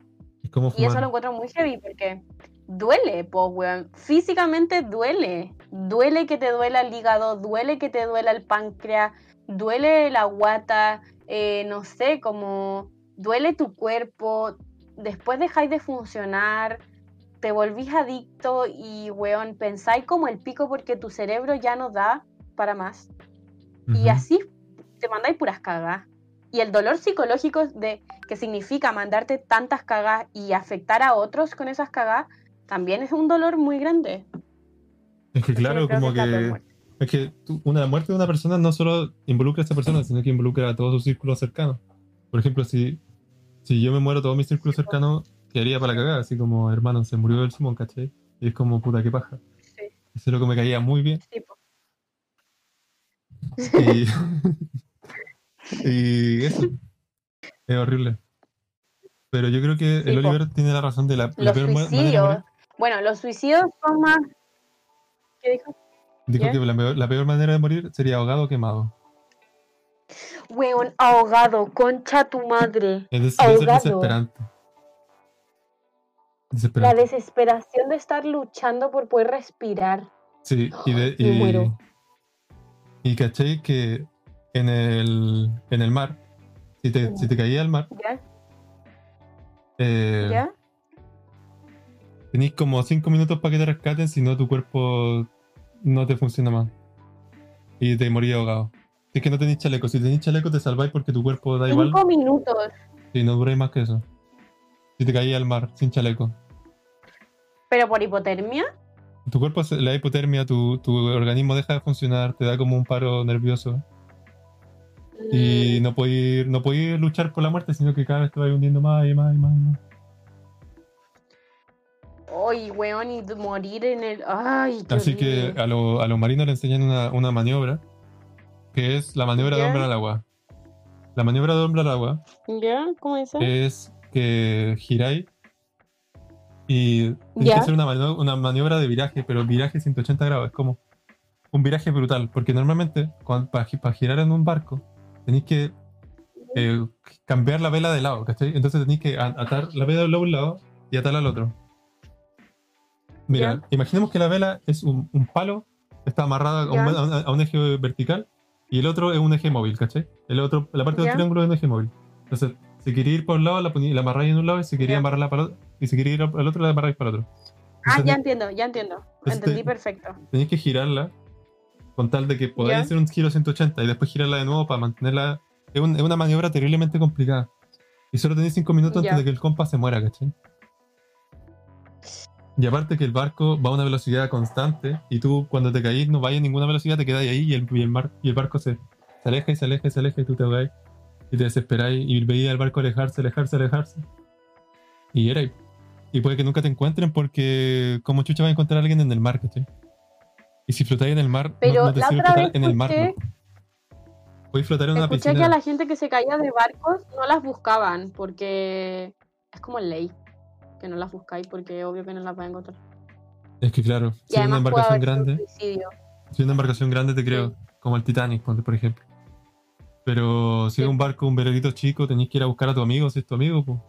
Como Y eso lo encuentro muy heavy porque duele, po, weón. Físicamente duele. Duele que te duela el hígado, duele que te duela el páncreas, duele la guata, eh, no sé, como duele tu cuerpo. Después dejáis de funcionar, te volvís adicto y, weón, pensáis como el pico porque tu cerebro ya no da para más. Y así te mandáis puras cagas. Y el dolor psicológico de que significa mandarte tantas cagas y afectar a otros con esas cagas, también es un dolor muy grande. Es que claro, como que... Es que tú- una muerte de una persona no solo involucra a esa persona, sino que involucra a todo su círculo cercano. Por ejemplo, si, si yo me muero, todo mi círculo cercano quedaría para la cagada, así como, hermano, se murió el Simón, ¿cachai? Y es como, puta, qué paja. Sí, Eso es lo que me caía muy bien. sí. Y, y eso. Es horrible. Pero yo creo que Sí, el. Oliver tiene la razón de la, la Los peor suicidios. Bueno, los suicidios son más. ¿Qué dijo? Dijo que la peor, la peor manera de morir sería ahogado o quemado. Weón, ahogado, concha tu madre. Es Ahogado. desesperante. La desesperación de estar luchando por poder respirar. Sí, y, de, y, muero. y caché que en el, en el mar, si te, si te caía al mar, ¿Ya? eh, ¿Ya? tenés como 5 minutos para que te rescaten, si no tu cuerpo no te funciona más. Y te morías ahogado. Si es que no tenéis chaleco, si tenéis chaleco te salváis porque tu cuerpo da igual Cinco minutos. y no duráis más que eso. Si te caías al mar sin chaleco. ¿Pero por hipotermia? Tu cuerpo, la hipotermia, tu, tu organismo deja de funcionar, te da como un paro nervioso. Y no podéis no podéis luchar por la muerte, sino que cada vez te vas hundiendo más y más y más. y más. Ay, weón, y morir en el. Ay, Así que a, lo- a los marinos le enseñan una, una maniobra, que es la maniobra de hombre al agua. La maniobra de hombre al agua ¿Ya? ¿Cómo es eso? es que giráis y tienes que hacer una, mano- una maniobra de viraje, pero viraje 180 grados, es como un viraje brutal, porque normalmente para girar en un barco tenéis que eh, cambiar la vela de lado, ¿cachai? Entonces tenéis que atar la vela de un lado y atarla al otro. Mira, Ya. imaginemos que la vela es un, un palo, está amarrada a un, Ya. a un- a un eje vertical y el otro es un eje móvil, ¿cachai? El otro, la parte del triángulo es un eje móvil. Entonces, si queréis ir por un lado, la, la amarráis en un lado y si queréis Ya. amarrarla para el otro, y si queréis ir al otro, la amarráis para el otro. Ah, ya entiendo, ya entiendo. Entendí te- perfecto. tenéis que girarla con tal de que podáis hacer un giro 180 y después girarla de nuevo para mantenerla. Es, un- es una maniobra terriblemente complicada. Y solo tenéis 5 minutos antes de que el compa se muera, ¿cachai? Y aparte que el barco va a una velocidad constante y tú cuando te caís no vayas a ninguna velocidad, te quedáis ahí y el, y el, mar- y el barco se, se aleja y se aleja y se aleja y tú te ahogáis y te desesperáis y veías al barco alejarse, alejarse, alejarse. Y era ahí. Y puede que nunca te encuentren porque como chucha vas a encontrar a alguien en el mar, ¿cachai? Y si flotáis en el mar, no- Pero no, te la sirve otra flotar vez en el mar. ¿no? Podéis flotar en una Escuché piscina. que a la gente que se caía de barcos no las buscaban porque es como ley que no las buscáis porque obvio que no las vais a encontrar. Es que claro, Y si es una embarcación un grande, suicidio. si es una embarcación grande te creo, Sí. como el Titanic, por ejemplo. Pero si es un barco, un velerito chico, tenés que ir a buscar a tu amigo, si es tu amigo, pues.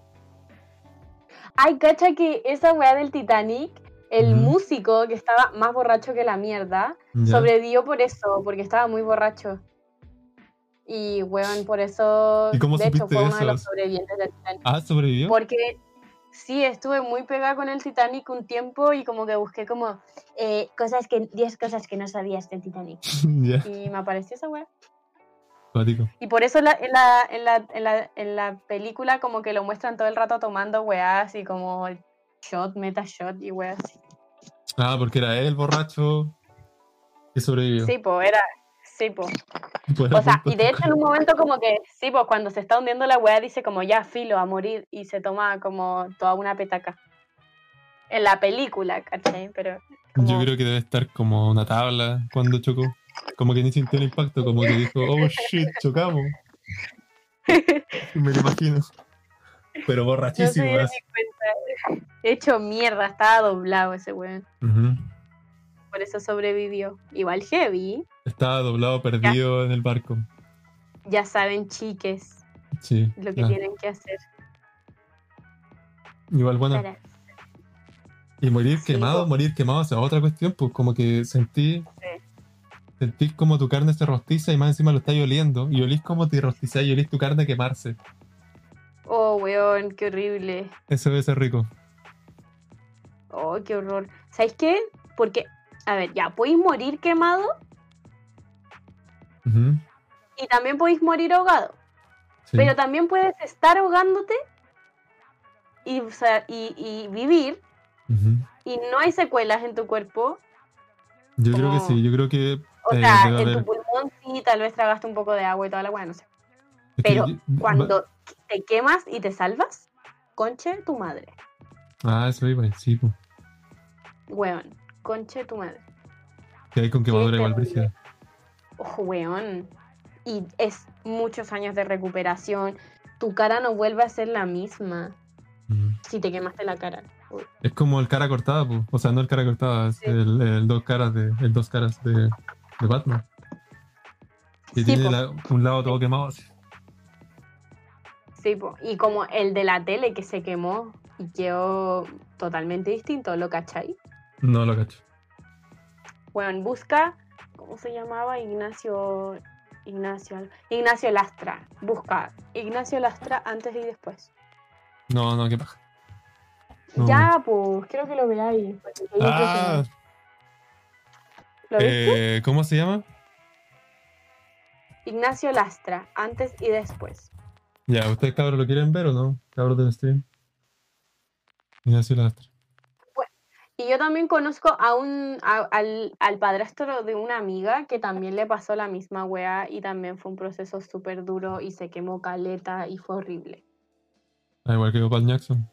Ay, cacha que esa weá del Titanic, el Ujú. músico que estaba más borracho que la mierda, sobrevivió por eso, porque estaba muy borracho. Y, weón, por eso, ¿Y cómo de hecho, fue uno de eso? los sobrevivientes del Titanic. Ah, sobrevivió. Porque sí, estuve muy pegada con el Titanic un tiempo y como que busqué como eh, cosas que, 10 cosas que no sabías del Titanic. Y me apareció esa weá. Y por eso la- en, la, en, la, en, la, en la película como que lo muestran todo el rato tomando weás y como shot, meta shot y weas así. Ah, porque era él borracho que sobrevivió. Sí, pues era... Sí, pues. Pues, O sea, punto. y de hecho en un momento como que, sí, pues cuando se está hundiendo la weá dice como ya filo a morir y se toma como toda una petaca. En la película, ¿cachai? Pero como- Yo creo que debe estar como una tabla cuando chocó. Como que ni sintió el impacto, como que dijo, oh shit, chocamos. Me lo imagino. Pero no borrachísimo. ni cuenta. Hecho mierda, estaba doblado ese weón. Por eso sobrevivió. Igual heavy. Estaba doblado, perdido en el barco. Ya saben, chiques, Sí. lo que ah. tienen que hacer. Igual, bueno. para- Y morir Sí, quemado, morir quemado, o sea, otra cuestión, pues como que sentí. Sentís como tu carne se rostiza y más encima lo estáis oliendo. Y olís como te rostizáis y olís tu carne quemarse. Oh, weón, qué horrible. Eso debe ser rico. Oh, qué horror. ¿Sabéis qué? Porque, a ver, ya, podéis morir quemado y también podéis morir ahogado. sí. Pero también puedes estar ahogándote y, o sea, y, y vivir y no hay secuelas en tu cuerpo. Yo creo que sí, yo creo que. O eh, sea, en haber- tu pulmón sí, tal vez tragaste un poco de agua y toda la weá, no sé. es Pero yo- cuando te quemas y te salvas, conche tu madre. Ah, eso iba, sí, pues. Weón, conche tu madre. Que hay con quemadura igual brígida. Ojo, weón. Y es muchos años de recuperación. Tu cara no vuelve a ser la misma si te quemaste la cara. Uy. Es como el cara cortada, pues. O sea, no el cara cortada, es el, el dos caras de. El dos caras de, de Batman. Que Sí, tiene po. la- un lado todo quemado así. Sí, po. y como el de la tele que se quemó y quedó totalmente distinto, ¿lo cachai? No lo cacho. Bueno, busca, ¿cómo se llamaba? Ignacio, Ignacio, Ignacio Lastra. Busca Ignacio Lastra antes y después. No, no, qué paja. No. Ya, pues, quiero que lo veáis. Ah. ¿Lo viste? eh, ¿cómo se llama? Ignacio Lastra, antes y después. Ya, ¿ustedes cabros lo quieren ver o no? Cabros del stream. Lastra. Y yo también conozco a un, a- al, al padrastro de una amiga que también le pasó la misma wea y también fue un proceso súper duro y se quemó caleta y fue horrible. Ah, igual que Opal Jackson.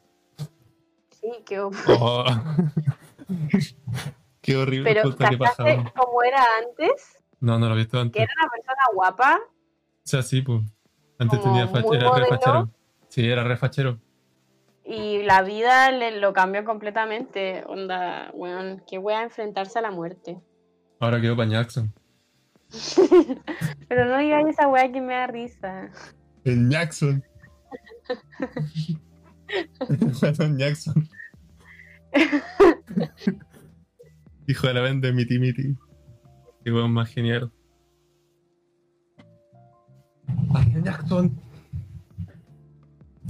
Sí, quedó... Oh. Qué horrible. Pero puta, qué paja, ¿cachaste weón. cómo era antes? No, no lo he visto Que antes. era una persona guapa. O sea, sí, pues. Antes Como tenía fach- muy era re modelo. fachero. Sí, era re fachero. Y la vida le, lo cambió completamente. Onda, weón, qué wea enfrentarse a la muerte. Ahora quedó Opal Jackson. Pero no digáis esa wea que me da risa. El Jackson. Juan Jackson. Hijo de la vende miti miti. Qué weón más genial. Ay, el Jackson.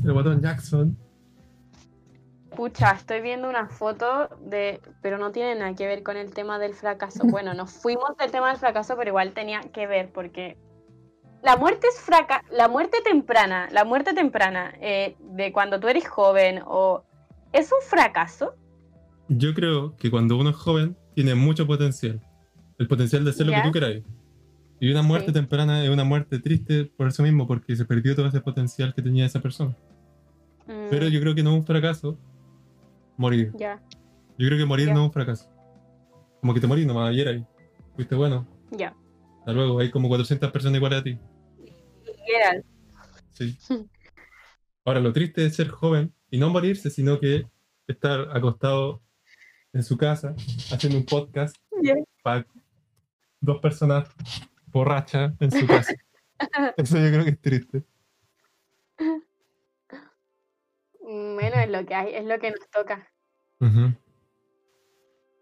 El botón Jackson. Pucha, estoy viendo una foto de. Pero no tiene nada que ver con el tema del fracaso. Bueno, nos fuimos del tema del fracaso, pero igual tenía que ver, porque. La muerte es fraca. La muerte temprana, la muerte temprana, eh, de cuando tú eres joven, o. ¿Es un fracaso? Yo creo que cuando uno es joven tiene mucho potencial. El potencial de hacer lo que tú queráis. Y una muerte Sí. temprana es una muerte triste por eso mismo, porque se perdió todo ese potencial que tenía esa persona. Mm, Pero yo creo que no es un fracaso morir. Ya, Yo creo que morir Ya. no es un fracaso. Como que te morís nomás ayer ahí. Fuiste bueno. ya. Hasta luego, hay como 400 personas iguales a ti. Geralt, Sí. Ahora, lo triste es ser joven y no morirse, sino que estar acostado en su casa haciendo un podcast para dos personas borrachas en su casa. Eso yo creo que es triste. Bueno, es lo que hay, es lo que nos toca.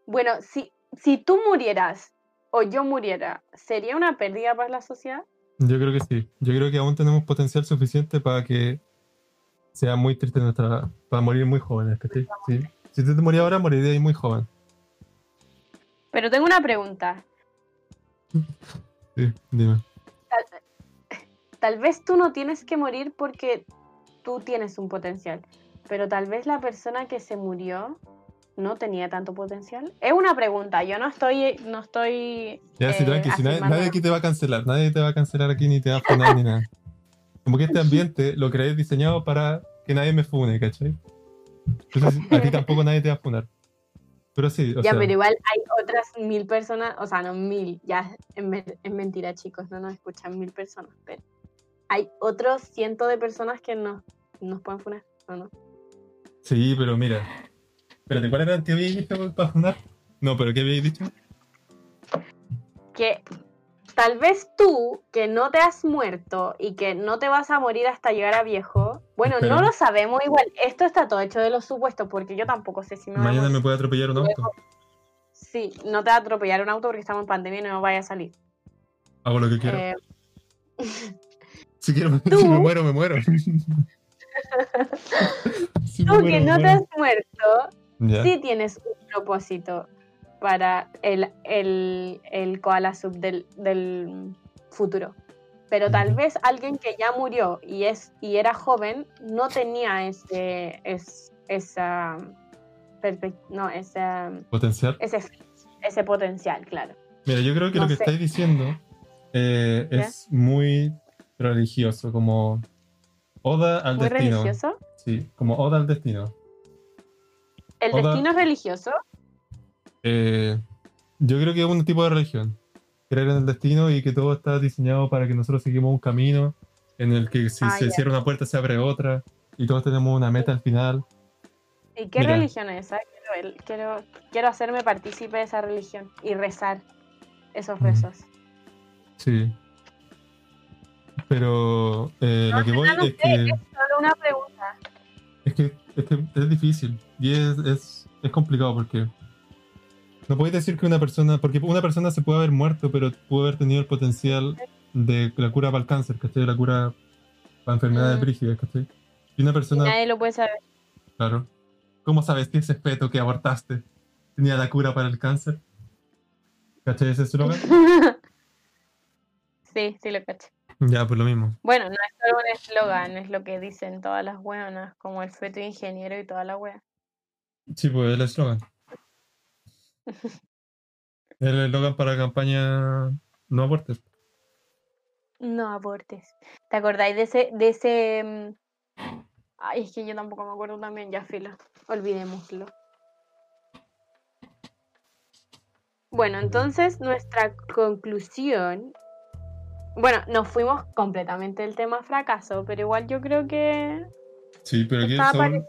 Bueno, si, si tú murieras o yo muriera, ¿sería una pérdida para la sociedad? Yo creo que sí. Yo creo que aún tenemos potencial suficiente para que sea muy triste nuestra. para morir muy jóvenes. Sí. Si tú te morías ahora, morirías muy joven. Pero tengo una pregunta. Sí, dime. Tal vez tú no tienes que morir porque tú tienes un potencial, pero tal vez la persona que se murió no tenía tanto potencial. Es una pregunta, yo no estoy, no estoy. Ya, sí, eh, tranqui, si nadie, nadie aquí te va a cancelar, nadie te va a cancelar aquí ni te va a funar ni nada. Como que este ambiente lo creé diseñado para que nadie me fune, ¿cachai? Entonces a ti tampoco nadie te va a funar. Pero sí, o Ya, sea, pero igual hay otras mil personas, o sea, no mil, ya es, men- es mentira, chicos, no nos escuchan mil personas, pero hay otros cientos de personas que no nos pueden funar, ¿o no? sí, pero mira. Espérate, ¿cuál era el que dicho para funar? No, pero ¿qué habíais dicho? Que tal vez tú, que no te has muerto y que no te vas a morir hasta llegar a viejo, bueno, Espera. no lo sabemos igual, esto está todo hecho de los supuestos, porque yo tampoco sé si me Mañana me puede atropellar un auto. Sí, no te va a atropellar un auto porque estamos en pandemia y no vaya a salir. Hago lo que quiero. Eh, Si quiero, ¿Tú? si me muero, me muero. Si me tú muero, que no te has muerto, Ya. sí tienes un propósito para el, el, el koala sub del, del futuro. Pero tal vez alguien que ya murió y, es, y era joven no tenía ese, es, esa, no, esa, Potencial. ese, ese potencial, claro. Mira, yo creo que No lo que sé. estáis diciendo eh, es muy religioso, como oda al Muy destino. religioso. Sí, como oda al destino. ¿El Oda- destino es religioso? Eh, yo creo que es un tipo de religión. Creer en el destino y que todo está diseñado para que nosotros seguimos un camino en el que si Ah, se ya. cierra una puerta se abre otra y todos tenemos una meta al final. ¿Y qué Mira. religión es esa? Quiero, quiero, quiero hacerme partícipe de esa religión y rezar esos rezos. Sí. Pero eh, lo que voy no es que, Es solo una pregunta. es que es que es difícil y es, es, es complicado porque no podéis decir que una persona, porque una persona se puede haber muerto, pero pudo haber tenido el potencial de la cura para el cáncer, ¿cachai? La cura para enfermedades Mm. brígidas, ¿cachai? Y una Y persona, nadie lo puede saber. claro, ¿cómo sabes que ese feto que abortaste tenía la cura para el cáncer? ¿Cachai ese eslogan? sí, sí lo caché. ya, pues lo mismo. Bueno, no es solo un eslogan, es lo que dicen todas las hueonas, como el feto ingeniero y toda la wea. Sí, pues el eslogan. El eslogan para la campaña No abortes. No abortes. ¿Te acordáis de ese, de ese mm, Ay, es que yo tampoco me acuerdo también, ya filo. Olvidémoslo. Bueno, entonces nuestra conclusión. Bueno, nos fuimos completamente del tema fracaso, pero igual yo creo que Sí, pero aquí el, sabor,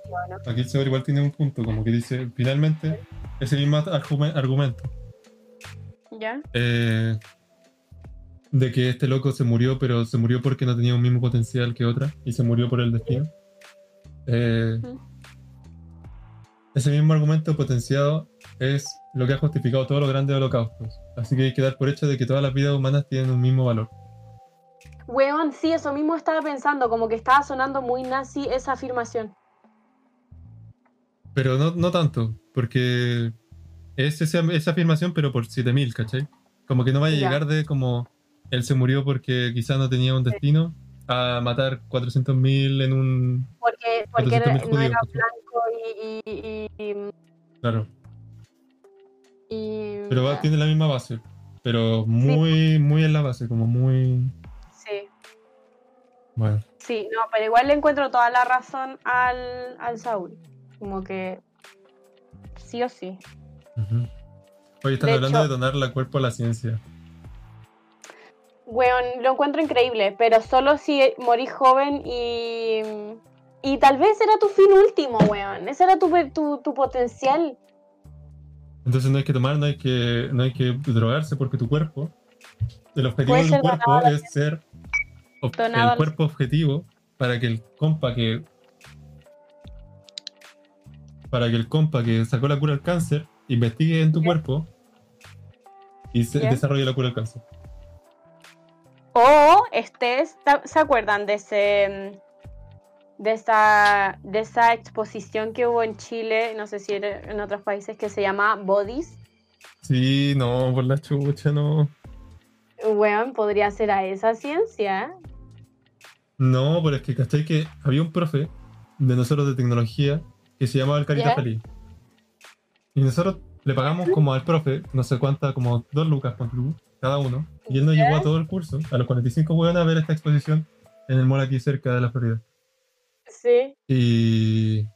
aquí el sabor igual tiene un punto, como que dice, finalmente, ese mismo argumen- argumento ¿Ya? eh, de que este loco se murió, pero se murió porque no tenía un mismo potencial que otra y se murió por el destino. Eh, ese mismo argumento potenciado es lo que ha justificado todos los grandes holocaustos. Así que hay que dar por hecho de que todas las vidas humanas tienen un mismo valor. Weón, sí, eso mismo estaba pensando, como que estaba sonando muy nazi esa afirmación. Pero no, no tanto, porque es esa, esa afirmación, pero por 7000, ¿cachai? Como que no vaya a llegar de como él se murió porque quizás no tenía un destino a matar 400.000 en un. Porque, porque era- 400.000 no judíos, era blanco y, y, y- Claro. Pero va- tiene la misma base. Pero muy, muy en la base, como muy. Sí, Bueno. sí, no, pero igual le encuentro toda la razón al, al Saúl. Como que sí o sí. ujú. Oye, están De hablando hecho- de donar la cuerpo a la ciencia. Weón, lo encuentro increíble, pero solo si morís joven y. Y tal vez era tu fin último, weón. Ese era tu, tu, tu potencial. Entonces no hay que tomar, no hay que, no hay que drogarse porque tu cuerpo, el objetivo de tu cuerpo es ser el cuerpo objetivo para que el compa que para que el compa que sacó la cura al cáncer investigue en tu cuerpo y se desarrolle la cura al cáncer. O estés, ¿ta- ¿se acuerdan de ese mm, de esa de esa exposición que hubo en Chile, no sé si en otros países que se llama Bodies? Sí, no, por la chucha, no. Weón, podría ser a esa ciencia. No, pero es que ¿cachai? que había un profe de nosotros de tecnología que se llamaba el Carita Ya. Feliz. Y nosotros le pagamos como al profe, no sé cuánta, como dos lucas por cada uno. Y él nos Ya. llevó a todo el curso, a los 45 hueones a ver esta exposición en el mall aquí cerca de la Florida. Sí. Y,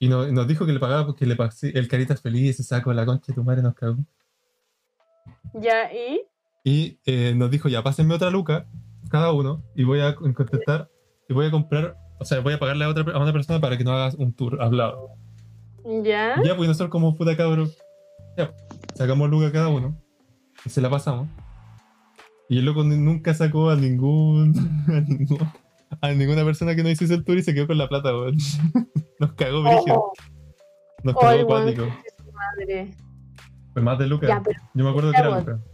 y no- nos dijo que le pagaba porque le pasé el Caritas Feliz, ese saco de la concha de tu madre nos cagó. Ya, ¿y? Y eh, nos dijo, ya, pásenme otra luca, cada uno, y voy a contestar, y voy a comprar, o sea, voy a pagarle a, otra, a una persona para que no hagas un tour hablado. Ya. Ya, pues nosotros como puta cabrón, ya, sacamos luca cada uno, y se la pasamos. Y el loco nunca sacó a ningún, a ningún- a ninguna persona que no hiciese el tour y se quedó con la plata, weón. Nos cagó, brígido. Oh, Nos Ay, cagó weón. cuático. madre. Fue más de Luca. Ya, pero Yo me acuerdo que era bueno. Luca.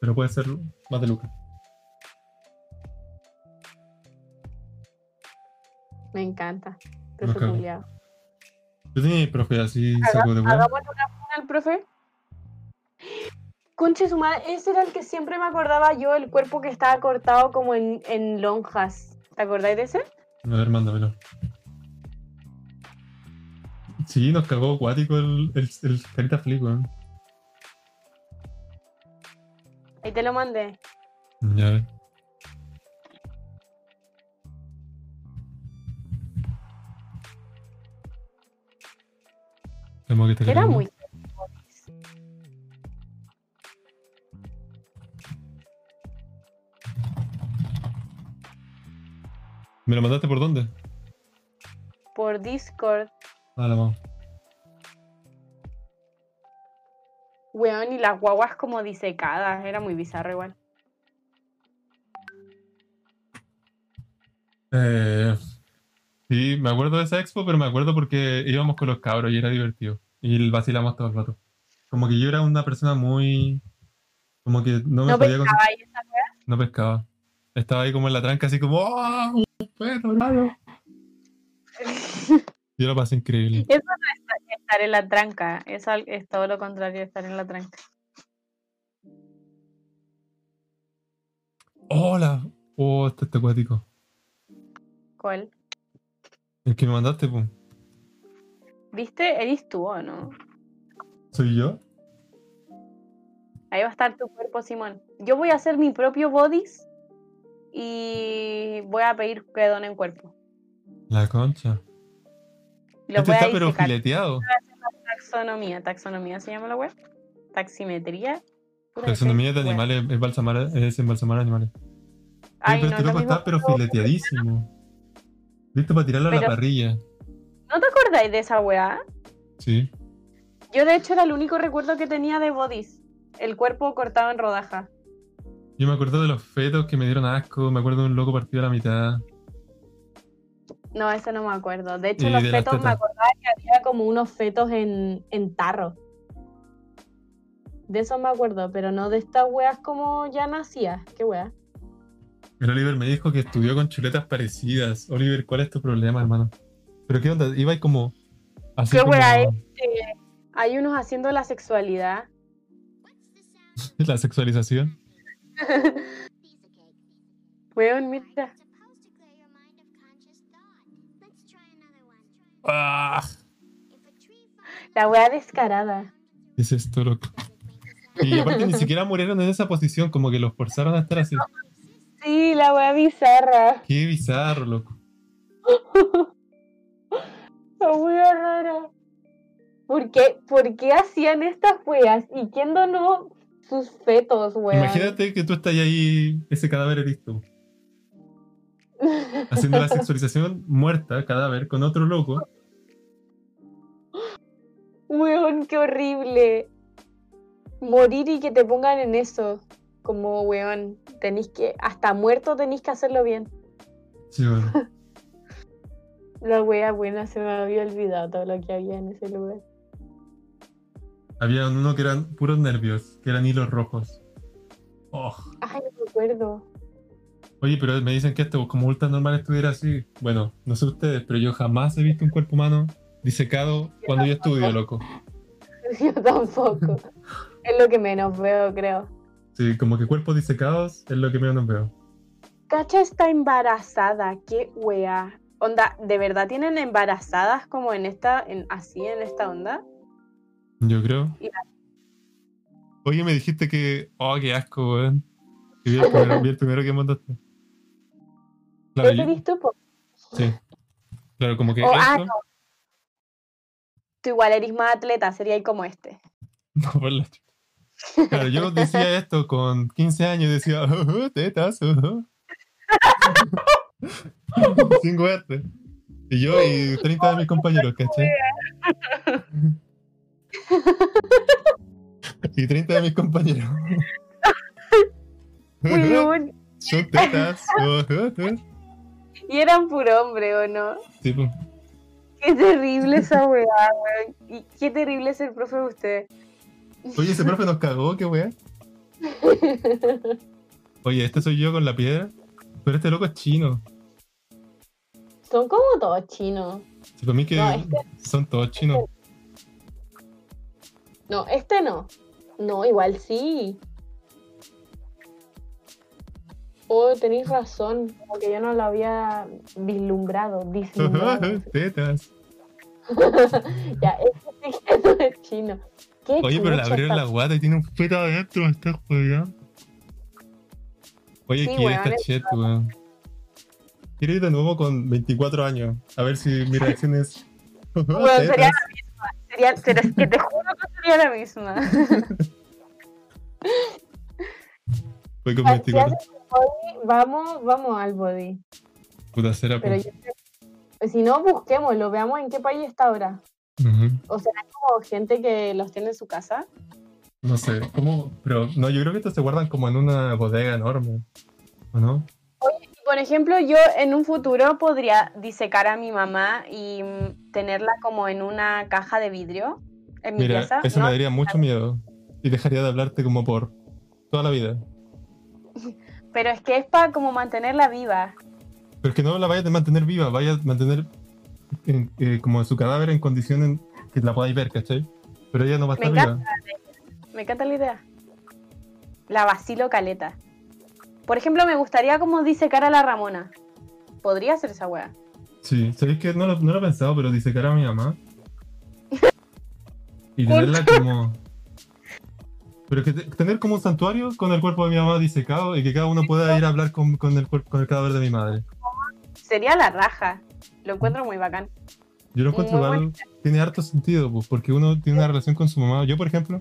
Pero puede ser más de Luca. Me encanta. Profe. Yo tenía mi profe así, saco de una al profe. Conche su madre, ese era el que siempre me acordaba yo, el cuerpo que estaba cortado como en, en lonjas. ¿Te acordáis de ese? A ver, mándamelo. Sí, nos cagó acuático el, el, el carita flip, weón. Ahí te lo mandé. Ya Era muy. ¿Me lo mandaste por dónde? Por Discord. Ah, la mano. Weón, y las guaguas como disecadas. Era muy bizarro igual. Eh, sí, me acuerdo de esa expo, pero me acuerdo porque íbamos con los cabros y era divertido. Y vacilamos todo el rato. Como que yo era una persona muy. Como que no me No podía pescaba ahí esa No pescaba. Estaba ahí como en la tranca, así como, ¡Oh! ¡Un pedo, hermano! Yo lo pasé increíble. Eso no es estar en la tranca. Eso es todo lo contrario de estar en la tranca. ¡Hola! ¡Oh, este acuático! ¿Cuál? El que me mandaste, pues. ¿Viste? Eres tú o no? ¿Soy yo? Ahí va a estar tu cuerpo, Simón. Yo voy a hacer mi propio bodies y voy a pedir que donen cuerpo. La concha. Y los Este voy a está pero fileteado. Taxonomía, taxonomía se llama la web. Taximetría. Taxonomía de animales, es balsamar, es embalsamar animales. Ay, pero no, este es lo loco está pero fileteadísimo. Listo para tirarlo a la parrilla. ¿No te acordáis de esa weá? Sí. Yo de hecho era el único recuerdo que tenía de bodies. El cuerpo cortado en rodaja. Yo me acuerdo de los fetos que me dieron asco. Me acuerdo de un loco partido a la mitad. No, eso no me acuerdo. De hecho, Y los de fetos me acordaba que había como unos fetos en, en tarro. De eso me acuerdo, pero no de estas weas como ya nacía. ¿Qué wea? El Oliver me dijo que estudió con chuletas parecidas. Oliver, ¿cuál es tu problema, hermano? ¿Pero qué onda? Iba ahí como. Así ¿Qué como. wea? Eh, hay unos haciendo la sexualidad. La sexualización. Weón, mira. ¡Ah! La wea descarada. ¿Qué es esto, loco? Y aparte ni siquiera murieron en esa posición, como que los forzaron a estar así. Sí, la wea bizarra. Qué bizarro, loco. La wea rara. ¿Por qué, ¿Por qué hacían estas weas? ¿Y quién donó sus fetos, weón? Imagínate que tú estás ahí, ese cadáver eres tú, haciendo la sexualización muerta, cadáver, con otro loco. Weón, qué horrible. Morir y que te pongan en eso. Como, weón, tenéis que, hasta muerto tenéis que hacerlo bien. Sí, bueno. La wea buena, se me había olvidado todo lo que había en ese lugar. Había uno que eran puros nervios, que eran hilos rojos. Oh. Ay, no me acuerdo. Oye, pero me dicen que esto como ultra normal estuviera así. Bueno, no sé ustedes, pero yo jamás he visto un cuerpo humano disecado cuando yo estudio, loco. Yo tampoco. es lo que menos veo, creo. Sí, como que cuerpos disecados es lo que menos veo. Cacha está embarazada, qué wea. Onda, ¿de verdad tienen embarazadas como en esta, en, así en esta onda? Yo creo. Y Oye, me dijiste que. Oh, qué asco, weón. Vi el primero, vi el primero que mandaste. Claro, ¿Ese yo- eres tú, sí. Claro, como que Oh, ah, esto. no. Tú igual eres más atleta, sería ahí como este. No, por la chucha. Claro, yo decía esto con 15 años, decía, "Oh, tetas, oh". Sin huerte. Y yo y 30 de mis compañeros, ¿cachai? Y 30 de mis compañeros. Son tetas. oh, oh, oh. Y eran puro hombre, ¿o no? Sí, pues. Qué terrible esa weá, weón. Y qué terrible es el profe de usted. Oye, ese profe nos cagó, qué weá. Oye, este soy yo con la piedra. Pero este loco es chino. Son como todos chinos. Si para mí que No, este- son todos chinos. No, este no. No, igual sí. Oh, tenéis razón. Como que yo no lo había vislumbrado, vislumbrado. tetas. ya, este sí que no es chino. ¿Qué Oye, pero le abrieron esta- la guata y tiene un feto adentro, me está jodiendo. Oye, Sí, ¿quién weón, está es chet, weón? Quiero ir de nuevo con 24 años. A ver si mi reacción es. Bueno, sería la misma. Sería, que te juro que sería la misma. Fue con Si 24. haces un body, vamos, vamos al body. Puta cera, Pero yo- si no, busquémoslo, veamos en qué país está ahora. O será como gente que los tiene en su casa. No sé, ¿cómo? Pero no, yo creo que estos se guardan como en una bodega enorme. ¿O no? Y, Por ejemplo, yo en un futuro podría disecar a mi mamá y mm, tenerla como en una caja de vidrio en mi Mira, pieza. eso ¿no? me daría mucho miedo. Y dejaría de hablarte como por toda la vida. Pero es que es para como mantenerla viva. Pero es que no la vayas a mantener viva, vaya a mantener en- eh, como su cadáver en condiciones que la podáis ver, ¿cachai? Pero ella no va a Me estar encanta. viva. Me encanta la idea. La vacilo caleta. Por ejemplo, me gustaría como disecar a la Ramona. Podría ser esa wea. Sí, sabéis que no lo, no lo he pensado, pero disecar a mi mamá. Y tenerla como. Pero que te- tener como un santuario con el cuerpo de mi mamá disecado y que cada uno pueda ir a hablar con, con el, cuerpo, con el cadáver de mi madre. Sería la raja. Lo encuentro muy bacán. Yo lo encuentro Muy igual, tiene harto sentido, pues, porque uno tiene una relación con su mamá. Yo, por ejemplo,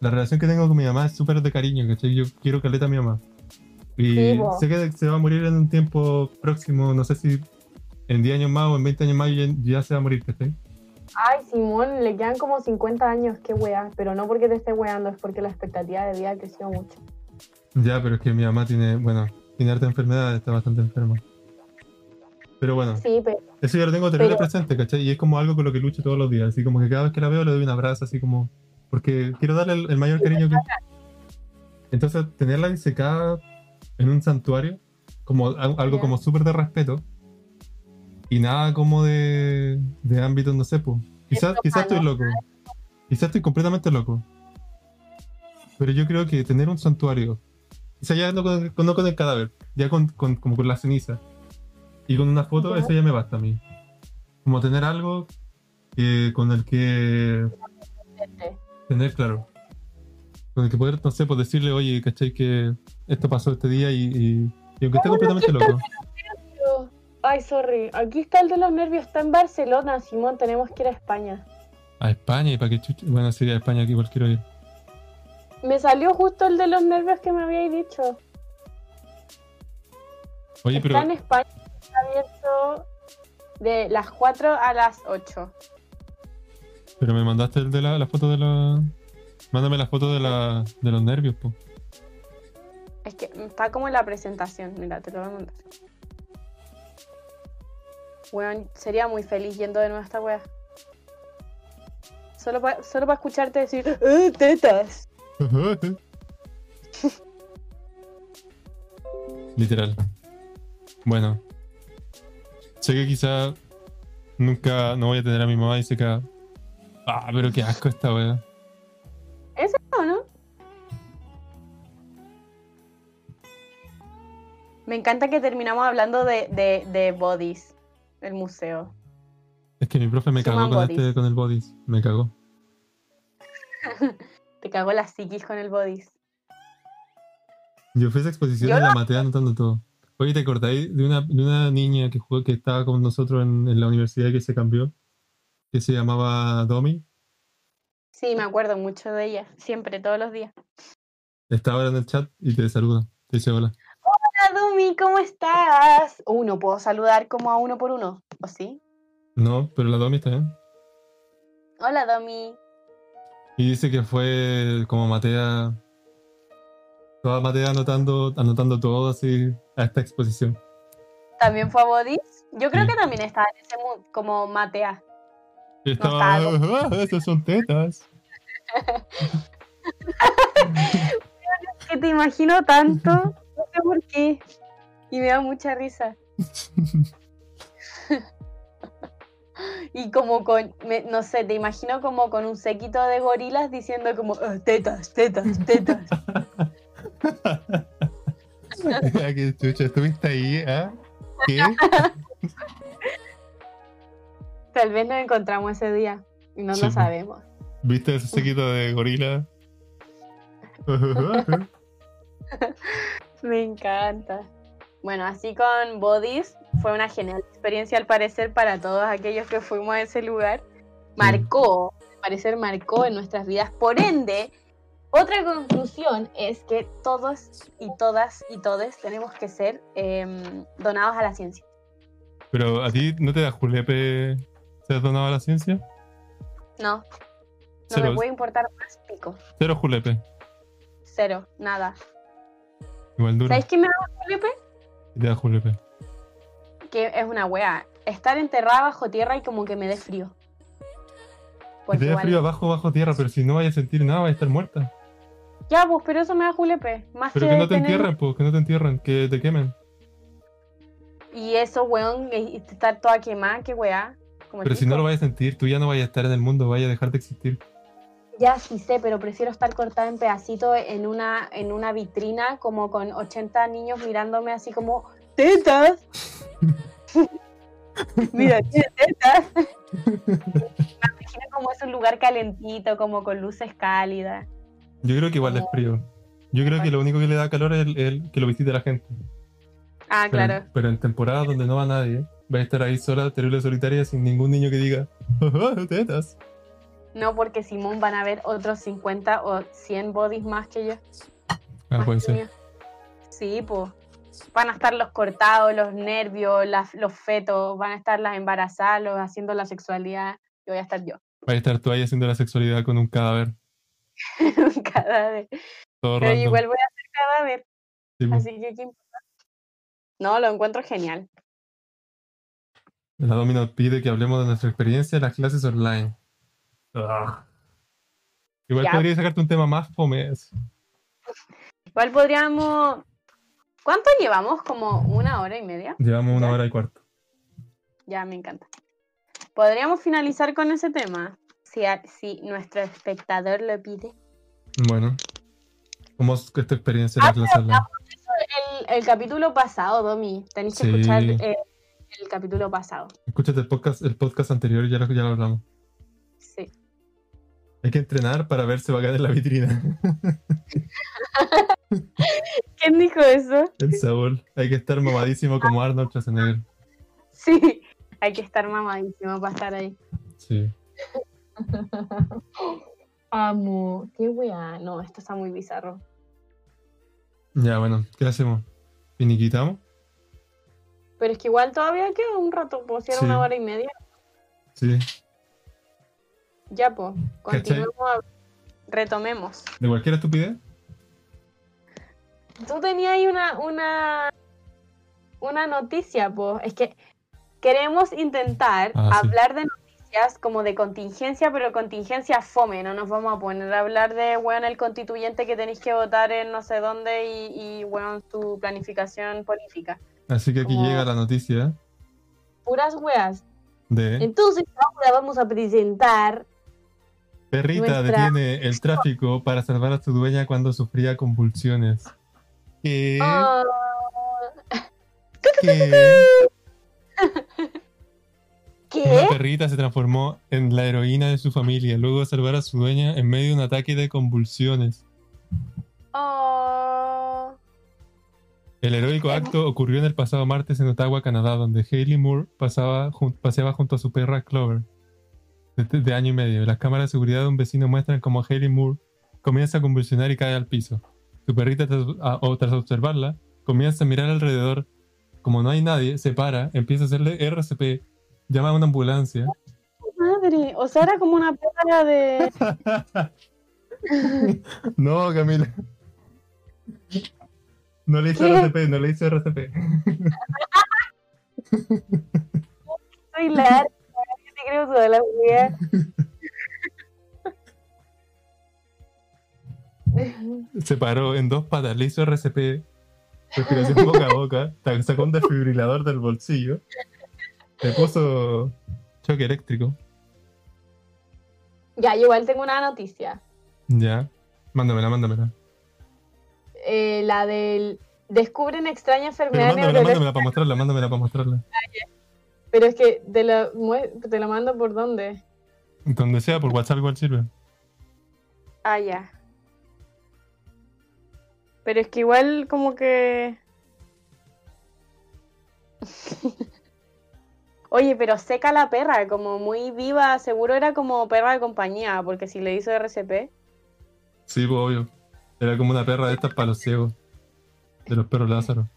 la relación que tengo con mi mamá es súper de cariño, ¿cachai? Yo quiero caleta a mi mamá. Y Sí, sé que se va a morir en un tiempo próximo, no sé si en 10 años más o en 20 años más ya, ya se va a morir, ¿cachai? Ay, Simón, le quedan como 50 años, qué wea. Pero no porque te esté weando, es porque la expectativa de vida ha crecido mucho. Ya, pero es que mi mamá tiene, bueno, tiene harta enfermedad, está bastante enferma. Pero bueno, Sí, pero eso ya lo tengo terrible Pero- presente, ¿cachai? Y es como algo con lo que lucho todos los días, así como que cada vez que la veo le doy un abrazo, así como, porque quiero darle el, el mayor cariño que... Entonces, tenerla disecada en un santuario, como al- algo Ya. como súper de respeto, y nada como de, de ámbito, no sé, pues. Quizás, quizás estoy loco, quizás estoy completamente loco. Pero yo creo que tener un santuario, quizás ya no con, el- no con el cadáver, ya con, con- como con la ceniza, y con una foto, Ya. eso ya me basta a mí. Como tener algo que, con el que tener claro. Con el que poder, no sé, pues decirle, oye, ¿cachai? Que esto pasó este día y, y, y aunque esté completamente loco. Ay, sorry. Aquí está el de los nervios. Está en Barcelona, Simón. Tenemos que ir a España. A España y para que chucha. Bueno, sería a España que igual quiero ir. Me salió justo el de los nervios que me habíais dicho. Oye, pero Está en España. Abierto de las 4 a las 8. pero me mandaste el de la, la foto de la. Mándame la foto de la de los nervios, po. Es que está como en la presentación. Mira, te lo voy a mandar. Weón, sería muy feliz yendo de nuevo a esta wea. Solo para solo pa escucharte decir, ¡Eh, tetas! Literal. Bueno. Sé que quizá nunca no voy a tener a mi mamá y se caga. Ah, pero qué asco esta wea. ¿Eso o no? Me encanta que terminamos hablando de, de, de bodies, del museo. Es que mi profe me Suman cagó con, bodies. este, con el bodies. Me cagó. Te cagó la psiquis con el bodies. Yo fui a esa exposición Yo y la maté anotando todo. Oye, ¿te acordáis de una, de una niña que jugó, que estaba con nosotros en, en la universidad que se cambió? Que se llamaba Domi. Sí, me acuerdo mucho de ella. Siempre, todos los días. Está ahora en el chat y te saluda. Te dice hola. Hola, Dumi, ¿cómo estás? Uh, no puedo saludar como a uno por uno. ¿O sí? No, pero la Domi está bien. Hola, Domi. Y dice que fue como Matea. Toda Matea anotando, anotando todo así a esta exposición. ¿También fue a bodies? Yo creo Sí. que también estaba en ese mood, como Matea. Estaba. estaba "Ah, esas son tetas. Que te imagino tanto. No sé por qué. Y me da mucha risa. Y como con, me- no sé, te imagino como con un séquito de gorilas diciendo como, "Ah, tetas, tetas, tetas. Qué chucha, estuviste ahí, ¿ah? ¿Qué? Tal vez nos encontramos ese día y no Sí, lo pues. sabemos. ¿Viste ese sequito de gorila? Me encanta. Bueno, así con Bodies fue una genial experiencia al parecer para todos aquellos que fuimos a ese lugar. Marcó, al parecer marcó en nuestras vidas. Por ende, otra conclusión es que todos y todas y todes tenemos que ser em, donados a la ciencia. Pero a ti no te da julepe ser donado a la ciencia? No, no Cero, me puede importar más pico. cero julepe. Cero, nada. Igual duro. ¿Sabéis qué me da Felipe? Te da julepe. Que es una wea. Estar enterrada bajo tierra y como que me dé frío. Porque te da frío abajo, bajo tierra, pero si no vayas a sentir nada, vas a estar muerta. Ya, pues, pero eso me da julepe. Más Pero que, que no te tener- entierren, pues, que no te entierren, que te quemen. Y eso, weón, estar toda quemada, qué weá. Como Pero si no lo vayas a sentir, tú ya no vayas a estar en el mundo, vayas a dejar de existir. Ya sí sé, pero prefiero estar cortada en pedacitos en una, en una vitrina como con 80 niños mirándome así como ¡Tetas! Mira, tetas. Me imagino como es un lugar calentito, como con luces cálidas. Yo creo que igual es frío. Yo creo que lo único que le da calor es el, el que lo visite la gente. Ah, Pero, claro. pero en temporadas donde no va nadie, va a estar ahí sola, terrible solitaria, sin ningún niño que diga, "Ah, tetas. No, porque Simón van a ver otros 50 o 100 bodies más que yo. Ah, más puede ser. mío. Sí, pues. Van a estar los cortados, los nervios, las- los fetos, van a estar las embarazadas, los haciendo la sexualidad. Yo voy a estar yo. Va a estar tú ahí haciendo la sexualidad con un cadáver. Un cadáver. Todo Pero random. igual voy a hacer cadáver. Sí. Así que, ¿qué importa? No, lo encuentro genial. La Domino pide que hablemos de nuestra experiencia en las clases online. Ah. Igual Ya. podría sacarte un tema más fomes. Igual podríamos. ¿Cuánto llevamos? ¿Como una hora y media? Llevamos una Ya. hora y cuarto. Ya, me encanta. Podríamos finalizar con ese tema. Si, si nuestro espectador lo pide. Bueno. ¿Cómo es tu experiencia en Ah, la? El, el capítulo pasado, Domi. Tenéis que escuchar eh, el capítulo pasado. Escúchate el podcast, el podcast anterior, ya lo, ya lo hablamos. Sí. Hay que entrenar para verse bacán en la vitrina. ¿Quién dijo eso? el Saúl. Hay que estar mamadísimo como Arnold Schwarzenegger. Sí. Hay que estar mamadísimo para estar ahí. Sí. Amo. Qué weá. No, esto está muy bizarro. Ya, bueno, ¿qué hacemos? ¿Finiquitamos? Pero es que igual todavía queda un rato, pues si era Sí. una hora y media. Sí. Ya, pues. Continuemos. a- Retomemos. ¿De cualquier estupidez? Tú tenías ahí una, una, una noticia, pues. Es que queremos intentar Ah, sí. hablar de como de contingencia, pero contingencia fome. No nos vamos a poner a hablar de, weón, el constituyente que tenéis que votar en no sé dónde y, y weón, tu planificación política. Así que aquí Como- llega la noticia Puras weas. de Entonces ahora vamos a presentar Perrita nuestra- detiene el tráfico para salvar a su dueña cuando sufría convulsiones. ¿Qué? Ah, ¿Qué? ¿Qué? Una perrita se transformó en la heroína de su familia luego de salvar a su dueña en medio de un ataque de convulsiones. Ah, El heroico acto ocurrió en el pasado martes en Ottawa, Canadá, donde Hayley Moore pasaba jun- paseaba junto a su perra Clover, de, de año y medio. Las cámaras de seguridad de un vecino muestran cómo Hayley Moore comienza a convulsionar y cae al piso. Su perrita, tras, a- o tras observarla, comienza a mirar alrededor. Como no hay nadie, se para, empieza a hacerle RCP, llama a una ambulancia. madre. O sea, era como una perra de. no, Camila. No le hice ¿Qué? RCP, no le hice RCP. Soy larga. Yo te creo toda la wea. Se paró en dos patas, le hizo RCP, respiración boca a boca, sacó un desfibrilador del bolsillo, le puso choque eléctrico. Ya, yo igual tengo una noticia. Ya, mándamela, mándamela. Eh, la del. Descubren extraña Pero enfermedad mándamela, neurológica. mándamela para mostrarla, mándamela para mostrarla. Pero es que te la, te la mando por dónde. Donde sea, por WhatsApp igual sirve. Ah, ya. Pero es que igual como que... Oye, pero seca la perra, como muy viva, seguro era como perra de compañía, porque si le hizo RCP. Sí, pues obvio. Era como una perra de estas para los ciegos. De los perros Lázaro.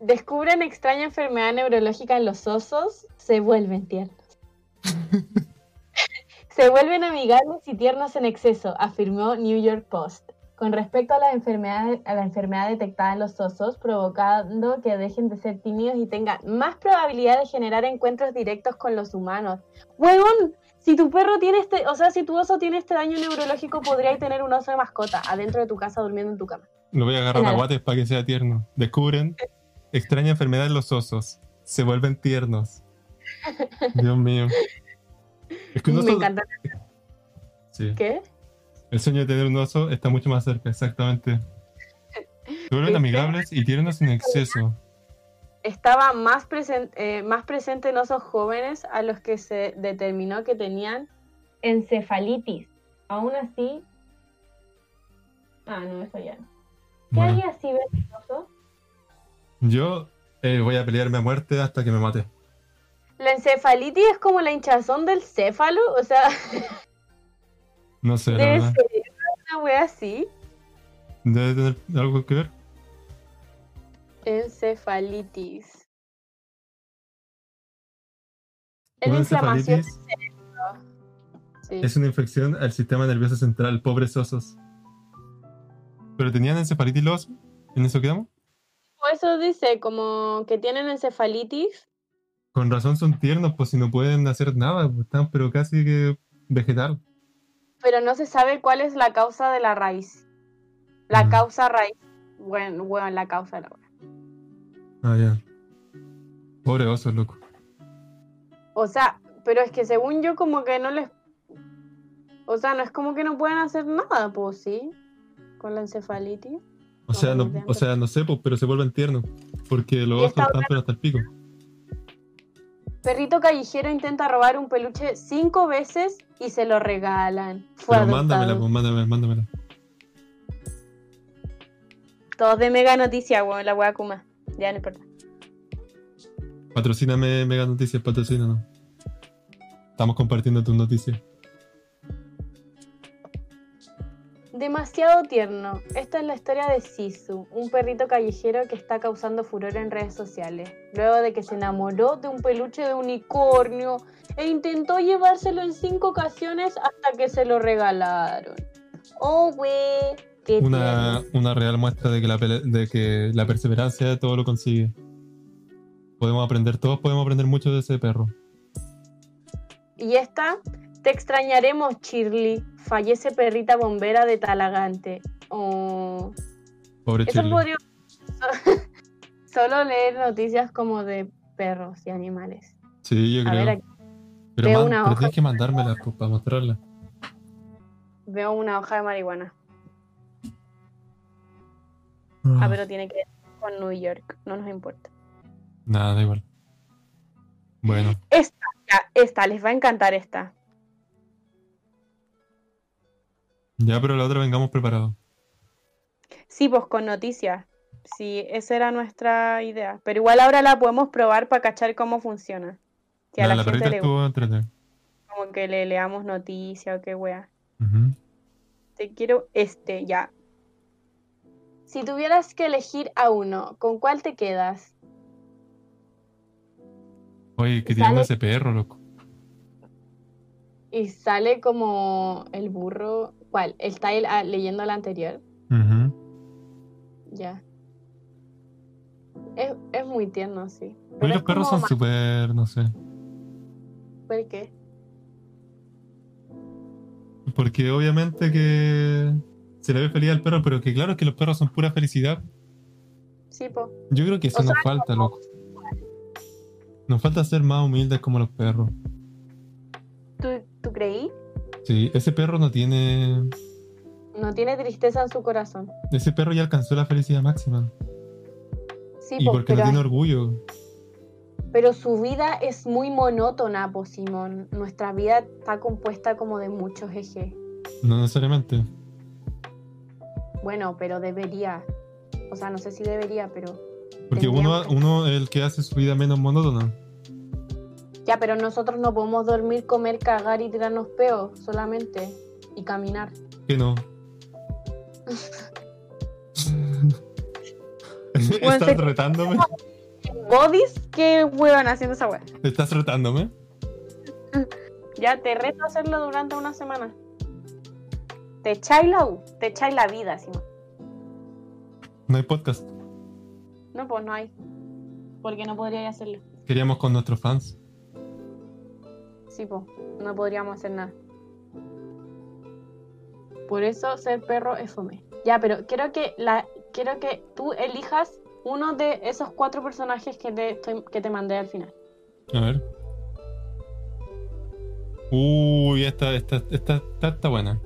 Descubren extraña enfermedad neurológica en los osos, se vuelven tiernos. se vuelven amigables y tiernos en exceso, afirmó New York Post. Con respecto a la enfermedad, a la enfermedad detectada en los osos, provocando que dejen de ser tímidos y tengan más probabilidad de generar encuentros directos con los humanos. ¡Huevón! Si tu perro tiene este, o sea, si tu oso tiene este daño neurológico, podrías tener un oso de mascota adentro de tu casa durmiendo en tu cama. Lo voy a agarrar a guates para que sea tierno. Descubren extraña enfermedad en los osos. Se vuelven tiernos. Dios mío. Es que un Me oso. encanta. Sí. ¿Qué? El sueño de tener un oso está mucho más cerca, exactamente. Se vuelven ¿Viste? amigables y tiernos en exceso. estaba más, presen- eh, más presente en osos jóvenes a los que se determinó que tenían encefalitis. Aún así... Ah, no, eso ya no. ¿Qué Bueno, haría si ves un oso? yo eh, voy a pelearme a muerte hasta que me mate. La encefalitis es como la hinchazón del céfalo, o sea, No sé, debe ser una wea así. Debe tener algo que ver. Encefalitis. Es Una la inflamación encefalitis del cerebro. Sí. es una infección al sistema nervioso central, pobres osos. ¿Pero tenían encefalitis los? ¿En eso quedamos? Por Eso dice, como que tienen encefalitis. Con razón son tiernos, pues si no pueden hacer nada, pues están pero casi que vegetal. Pero no se sabe cuál es la causa de la raíz. La causa raíz. Bueno, bueno, la causa de la Ah, ya. Pobre oso, loco. O sea, pero es que según yo como que no les... O sea, no es como que no pueden hacer nada, pues sí. Con la encefalitis. O sea, no, o sea, no sé, pues, pero se vuelven tiernos. Porque los osos está están pero hasta el pico. Perrito callejero intenta robar un peluche cinco veces y se lo regalan. Fue Pero mándamela, pues, mándamela, mándamela. Todos de mega noticia, weón, la wea Kuma. Ya no importa. Patrocíname Mega Noticias, patrocínanos. Estamos compartiendo tus noticias. Demasiado tierno. Esta es la historia de Sisu, un perrito callejero que está causando furor en redes sociales, luego de que se enamoró de un peluche de unicornio e intentó llevárselo en cinco ocasiones hasta que se lo regalaron. Oh. Qué Una, una real muestra de que, la, de que la perseverancia todo lo consigue. Podemos aprender, todos podemos aprender mucho de ese perro. Y esta, te extrañaremos, Shirley. Fallece perrita bombera de Talagante. Oh. Pobre Eso podría solo leer noticias como de perros y animales. Sí, yo A creo. ver, aquí pero veo man, una pero hoja. tienes que mandármela pues, para mostrarla. veo una hoja de marihuana. Ah, pero tiene que ver con New York. No nos importa. Nada, da igual. Bueno, Esta, esta, les va a encantar esta. Ya, pero la otra vengamos preparados. Sí, pues con noticias. Sí, esa era nuestra idea. Pero igual ahora la podemos probar para cachar cómo funciona. Si a La, la, la gente perrita le estuvo entretenida. como que le leamos noticias o qué wea. Te quiero este, ya. Si tuvieras que elegir a uno, ¿con cuál te quedas? Oye, que tiene ese perro, loco. Y sale como el burro. ¿Cuál? ¿Está él, ah, leyendo la anterior? Ujú. Ya. Es, es muy tierno, sí. Pero los perros son súper, no sé. ¿Por qué? Porque obviamente que se le ve feliz al perro, pero que claro que los perros son pura felicidad. Sí, po. Yo creo que eso O nos sea, falta, loco. Nos falta ser más humildes como los perros. ¿Tú, ¿Tú creí? Sí, ese perro no tiene. No tiene tristeza en su corazón. Ese perro ya alcanzó la felicidad máxima. Sí, Y po, porque no tiene orgullo. pero su vida es muy monótona, po, Simón. Nuestra vida está compuesta como de muchos ejes. No necesariamente. Bueno, pero debería. O sea, no sé si debería, pero. Porque uno, que- uno es el que hace su vida menos monótona. Ya, pero nosotros no podemos dormir, comer, cagar y tirarnos peos solamente. Y caminar. Que no. ¿Estás retándome? ¿Bodies? ¿Qué huevan haciendo esa wea? ¿Estás retándome? Ya te reto a hacerlo durante una semana. Te echáis la U, te echáis la vida, Simón. No hay podcast. No, pues no hay. Porque no podría hacerlo. Queríamos con nuestros fans. Sí, pues, no podríamos hacer nada. Por eso ser perro es fome. Ya, pero quiero que la quiero que tú elijas uno de esos cuatro personajes que te, estoy- que te mandé al final. A ver. Uy, esta, esta, esta, esta está buena.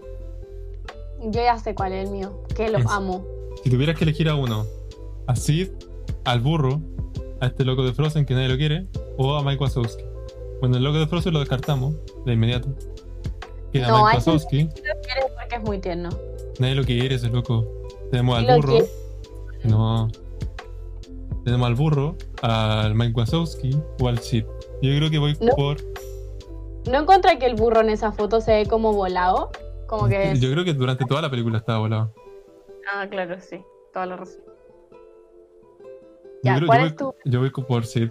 Yo ya sé cuál es el mío, que lo Es- amo. Si tuvieras que elegir a uno, a Sid, al burro, a este loco de Frozen que nadie lo quiere, o a Mike Wazowski. Bueno, el loco de Frozen lo descartamos de inmediato. Queda No, Mike Wazowski. Lo quieres porque es muy tierno. Nadie lo quiere, ese loco. Tenemos al burro. quiere. No. Tenemos al burro, al Mike Wazowski o al Sid. Yo creo que voy No. por. ¿No encontré que el burro en esa foto se ve como volado? Como que. Yo creo que durante toda la película estaba volado. Ah, claro, sí. Toda la razón. Yo, Ya, creo- ¿cuál yo es voy, yo voy por Sid.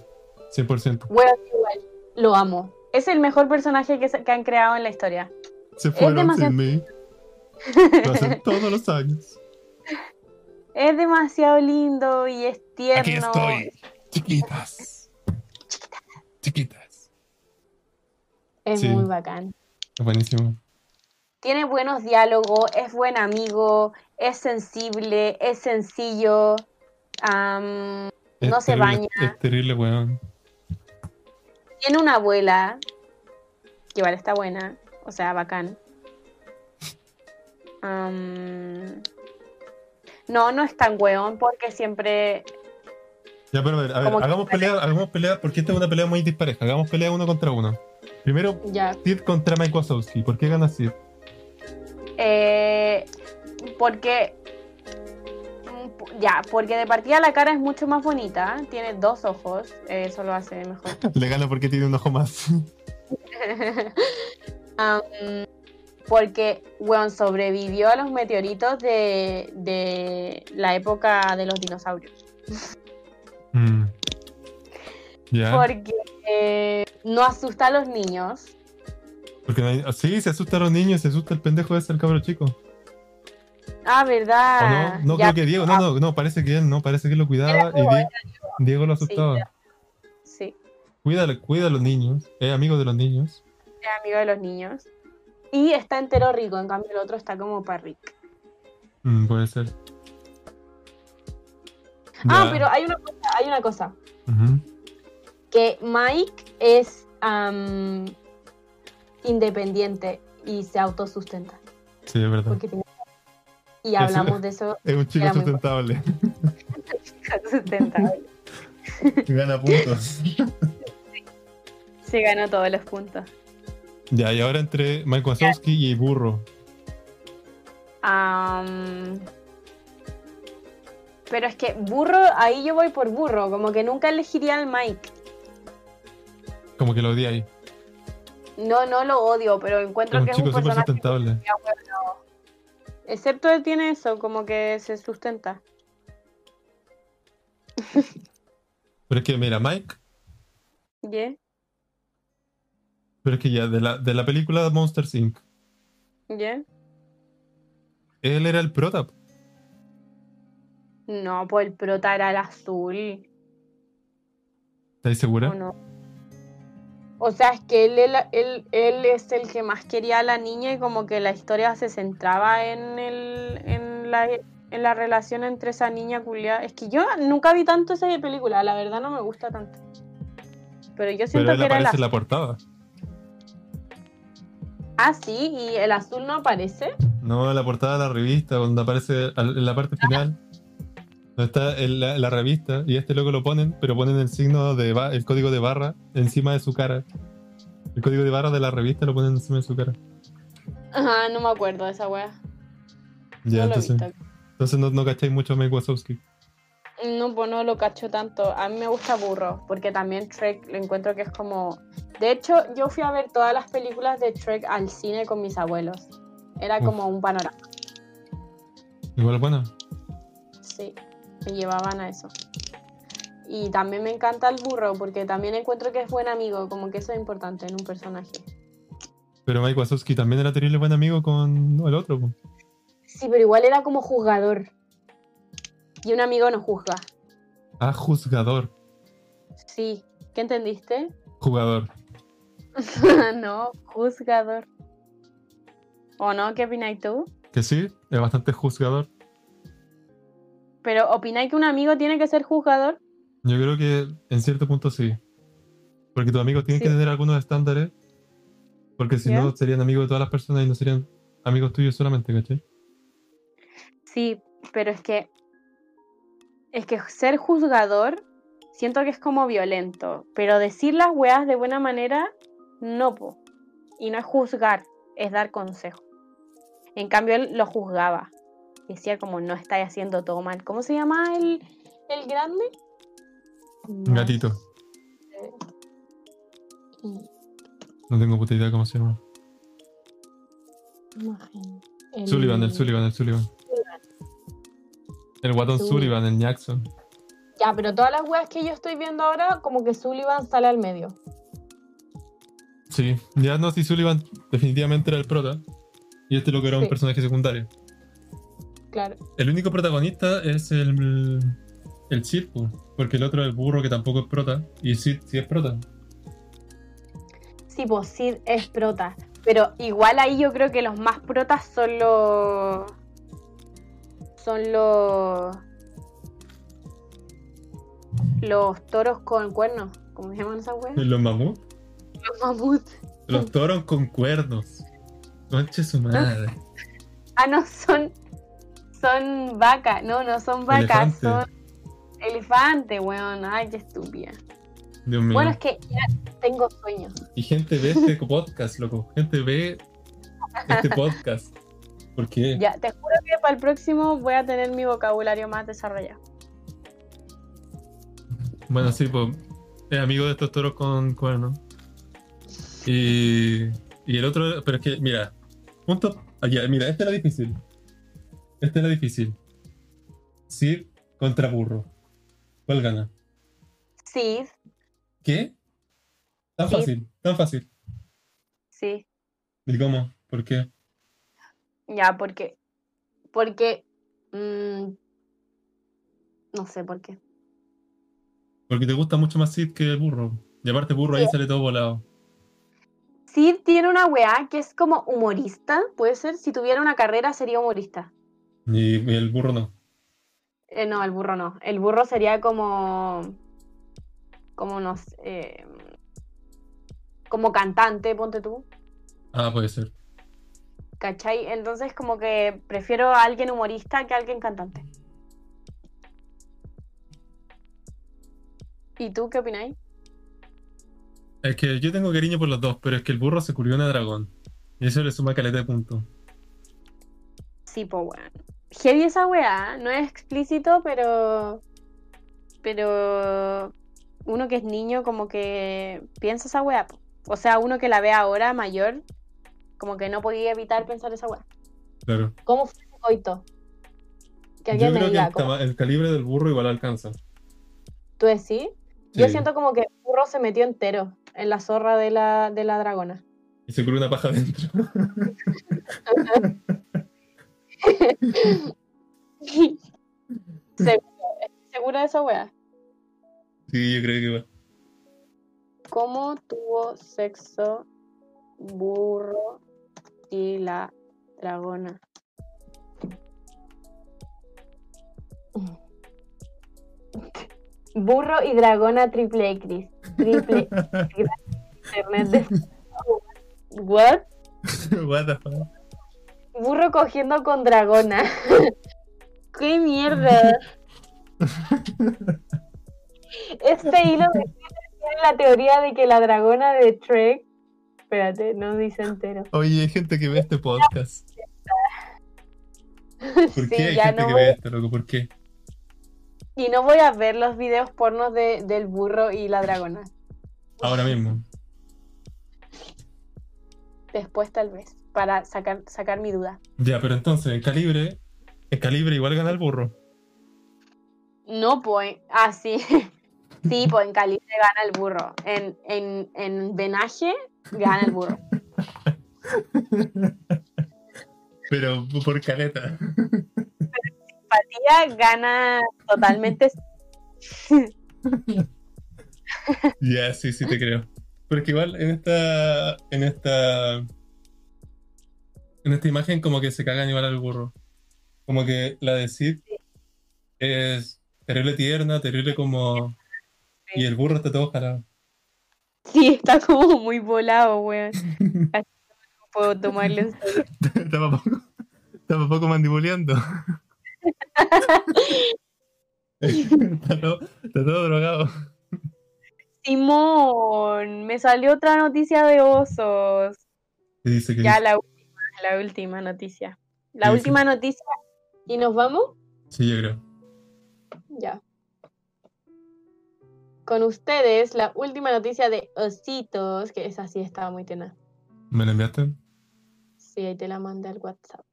100%. Bueno, igual. Lo amo. Es el mejor personaje que, se- que han creado en la historia. Se fueron demasiado- sin mí. Lo hacen todos los años. Es demasiado lindo y es tierno. Aquí estoy. Chiquitas. Chiquitas. Es Sí. muy bacán. Buenísimo. Tiene buenos diálogos, es buen amigo, es sensible, es sencillo. Es No se baña. Es terrible, weón. Tiene una abuela, que igual está buena, o sea, bacán. No, no es tan weón porque siempre Ya, pero a ver, a ver, hagamos pelea, hagamos pelea, porque esta es una pelea muy dispareja. Hagamos pelea uno contra uno. Primero, ya Sid contra Mike Wazowski. ¿Por qué gana Sid? Eh, porque. Ya, porque de partida la cara es mucho más bonita. Tiene dos ojos. Eso lo hace mejor. Le gana porque tiene un ojo más. Porque, weón, sobrevivió a los meteoritos de, de la época de los dinosaurios. Mm. Porque eh, no asusta a los niños. Porque no hay- sí, se asusta a los niños, se asusta el pendejo de ser cabro chico. Ah, ¿O ¿verdad? no? Creo que Diego, no, no, no, parece que él no, parece que él lo cuidaba y Diego, Die- Diego lo Sí, asustaba. era- Cuida, cuida a los niños. Es amigo de los niños. Es amigo de los niños. Y está entero rico, en cambio el otro está como para rico. Mm, puede ser. Ah, Ya. pero hay una cosa, hay una cosa. Que Mike es independiente y se autosustenta. Sí, es verdad. Porque tiene- Y hablamos de eso Es un chico sustentable. sustentable. Gana puntos. Se ganó todos los puntos. ya, y ahora entre Mike Wazowski y Burro. Am, pero es que burro, ahí yo voy por burro, como que nunca elegiría al Mike. Como que lo odia ahí. No, no lo odio, pero Es encuentro un que es un personaje. sustentable. Excepto él tiene eso, como que se sustenta. Pero es que, mira, Mike, ¿Yeah? pero es que ya, de la, de la película Monsters Inc., ¿Yeah? él era el prota. No, pues el prota era el azul, ¿Estáis segura? ¿o no? O sea, es que él, él, él, él es el que más quería a la niña y como que la historia se centraba en, el, en, la, en la relación entre esa niña culiada. Es que yo nunca vi tanto esa película, la verdad no me gusta tanto. Pero yo siento Pero él que era en la portada. Ah, sí, y el azul no aparece. No, en la portada de la revista, donde aparece en la parte final. Donde está en la, la revista y este loco lo ponen, pero ponen el signo de el código de barra encima de su cara. El código de barra de la revista lo ponen encima de su cara. Ajá, no me acuerdo de esa wea. Ya, no entonces, entonces no, no cacháis mucho a Mike Wazowski. No, pues no lo cacho tanto. A mí me gusta Burro, porque también Trek lo encuentro que es como... De hecho, yo fui a ver todas las películas de Trek al cine con mis abuelos. Era Uf. como un panorama, Igual bueno. sí. Me llevaban a eso. Y también me encanta el burro, porque también encuentro que es buen amigo, como que eso es importante en un personaje. Pero Mike Wazowski también era terrible buen amigo con el otro. po. Sí, pero igual era como juzgador. Y un amigo no juzga. Ah, juzgador. Sí. ¿Qué entendiste? Jugador. no, juzgador. ¿O no? ¿Qué opináis tú? Que sí, es bastante juzgador. Pero ¿opináis que un amigo tiene que ser juzgador? Yo creo que en cierto punto sí. Porque tus amigos tienen Sí. que tener algunos estándares. Porque si no, serían amigos de todas las personas y no serían amigos tuyos solamente, ¿cachai? Sí, pero es que. Es que ser juzgador siento que es como violento. Pero decir las weas de buena manera, no, po. Y no es juzgar, es dar consejo. En cambio, él lo juzgaba. Decía como no estáis haciendo todo mal. ¿Cómo se llama el, el grande? Gatito. No tengo puta idea cómo se llama. El- Sullivan, el Sullivan, el Sullivan. El guatón Sullivan. Sullivan, el Jackson. Ya, pero todas las weas que yo estoy viendo ahora, como que Sullivan sale al medio. Sí, ya no, si Sullivan definitivamente era el prota. Y este lo que era un personaje secundario. Claro. El único protagonista es el. El Sid, po, porque el otro es el burro que tampoco es prota. Y Sid sí es prota. Sí, pues Sid es prota. Pero igual ahí yo creo que los más protas son los. Son los. Los toros con cuernos. ¿Cómo se llaman esas weas? Los mamuts. Los mamuts. Los toros con cuernos. Conche su madre. Ah, no, son. Son vacas. No, no son vacas, Elefante. son. Elefante, weón. Ay, qué estúpida. Dios mío. Bueno, es que ya tengo sueños. Y gente ve este podcast, loco. Gente ve este podcast. ¿Por qué? Ya, te juro que para el próximo voy a tener mi vocabulario más desarrollado. Bueno, sí, pues es amigo de estos toros con cuernos. Y, y el otro, pero es que, mira, punto. Allá, mira, esta era difícil. Esta era difícil. Sid contra burro. ¿Cuál gana? Sid, ¿Qué? Tan fácil, tan fácil. sí. ¿Y cómo? ¿Por qué? Ya, porque. Porque. mm, no sé por qué. Porque te gusta mucho más Sid que el burro. Y aparte, burro ahí sale todo volado. Sid tiene una weá que es como humorista, puede ser. Si tuviera una carrera sería humorista. Y, el burro no. Eh, no, el burro no. El burro sería como. Como no sé. eh, como cantante, ponte tú. Ah, puede ser. ¿Cachai? Entonces, como que prefiero a alguien humorista que a alguien cantante. ¿Y tú qué opináis? Es que yo tengo cariño por los dos, pero es que el burro se curió una dragón. Y eso le suma caleta de puntos. Sí, pues bueno. Heavy esa weá, no es explícito, pero. Pero. Uno que es niño, como que piensa esa weá. O sea, uno que la ve ahora, mayor, como que no podía evitar pensar esa weá. Claro. ¿Cómo fue ese coito? Que Yo alguien me creo que diga, el, ¿cómo- tama- el calibre del burro igual alcanza. ¿tú decís? Yo Sí. siento como que el burro se metió entero en la zorra de la, de la dragona. Y se curió una paja adentro. Seguro, ¿estás segura de esa weá? sí, yo creo que igual. ¿Cómo tuvo sexo burro y la dragona? Burro y dragona triple X. Triple internet de... What? What the fuck. Burro cogiendo con dragona. ¡Qué mierda! Este hilo de tiene la teoría de que la dragona de Trek. Espérate, no dice entero. Oye, hay gente que ve este podcast. ¿Por Sí, qué hay ya gente no que voy- ve esto, loco? ¿Por qué? Y no voy a ver los videos pornos de, del burro y la dragona. Ahora mismo. Después tal vez, para sacar, sacar mi duda. Ya, pero entonces, en calibre, en calibre igual gana el burro. No, pues, ah, sí. Sí, pues en calibre gana el burro. En, en, en venaje gana el burro. Pero por caleta. Empatía gana totalmente. Ya, sí, sí te creo. Pero es que igual en esta. En esta. En esta imagen como que se cagan igual al burro. Como que la de Sid es terrible tierna, terrible como. Y el burro está todo jalado. Sí, está como muy volado, weón. Así no puedo tomarlo en serio. Está para poco, mandibuleando. está, todo, está todo drogado. Simón, me salió otra noticia de osos. Y dice que Ya la la última noticia. La Sí, sí. última noticia. ¿Y nos vamos? Sí, yo creo. Ya. Con ustedes, la última noticia de ositos, que esa sí estaba muy tierna. ¿Me la enviaste? Sí, ahí te la mandé al WhatsApp.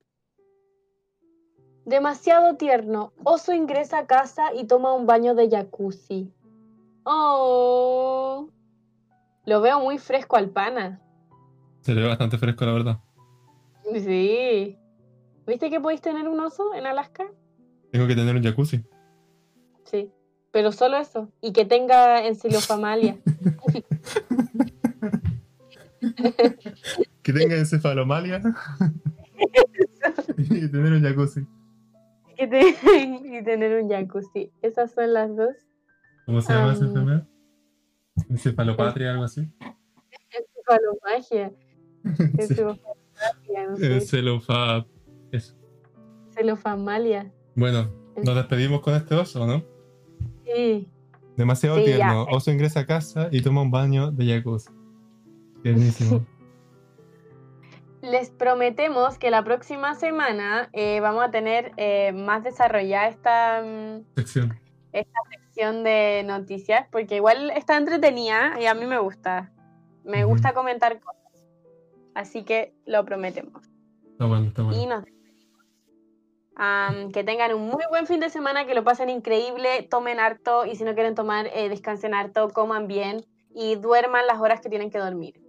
Demasiado tierno. Oso ingresa a casa y toma un baño de jacuzzi. Oh. Lo veo muy fresco al pana. Se ve bastante fresco, la verdad. Sí. ¿Viste que podéis tener un oso en Alaska? Tengo que tener un jacuzzi. Sí. Pero solo eso. Y que tenga encilofamalia. Que tenga encefalomalia. y tener un jacuzzi. Que te- y tener un jacuzzi. Esas son las dos. ¿Cómo se llama esa Am. enfermedad? Encefalopatria, algo así. Encefalomagia. Sí. No eso. Encefalomalia. Bueno, nos despedimos con este oso, ¿no? Sí. Demasiado Sí, ya. tierno. Oso ingresa a casa y toma un baño de jacuzzi. Tiernísimo. Les prometemos que la próxima semana eh, vamos a tener eh, más desarrollada esta mm, Sección. sección de noticias, porque igual está entretenida y a mí me gusta. Me gusta comentar cosas. Así que lo prometemos. Está bueno, está Y bueno. nos despedimos. Am, que tengan un muy buen fin de semana, que lo pasen increíble, tomen harto y si no quieren tomar, eh, descansen harto, coman bien y duerman las horas que tienen que dormir.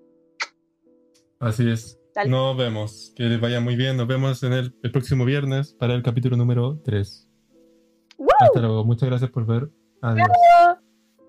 Así es. Dale. Nos vemos. Que les vaya muy bien. Nos vemos en el, el próximo viernes para el capítulo número 3. ¡Woo! Hasta luego. Muchas gracias por ver. Adiós.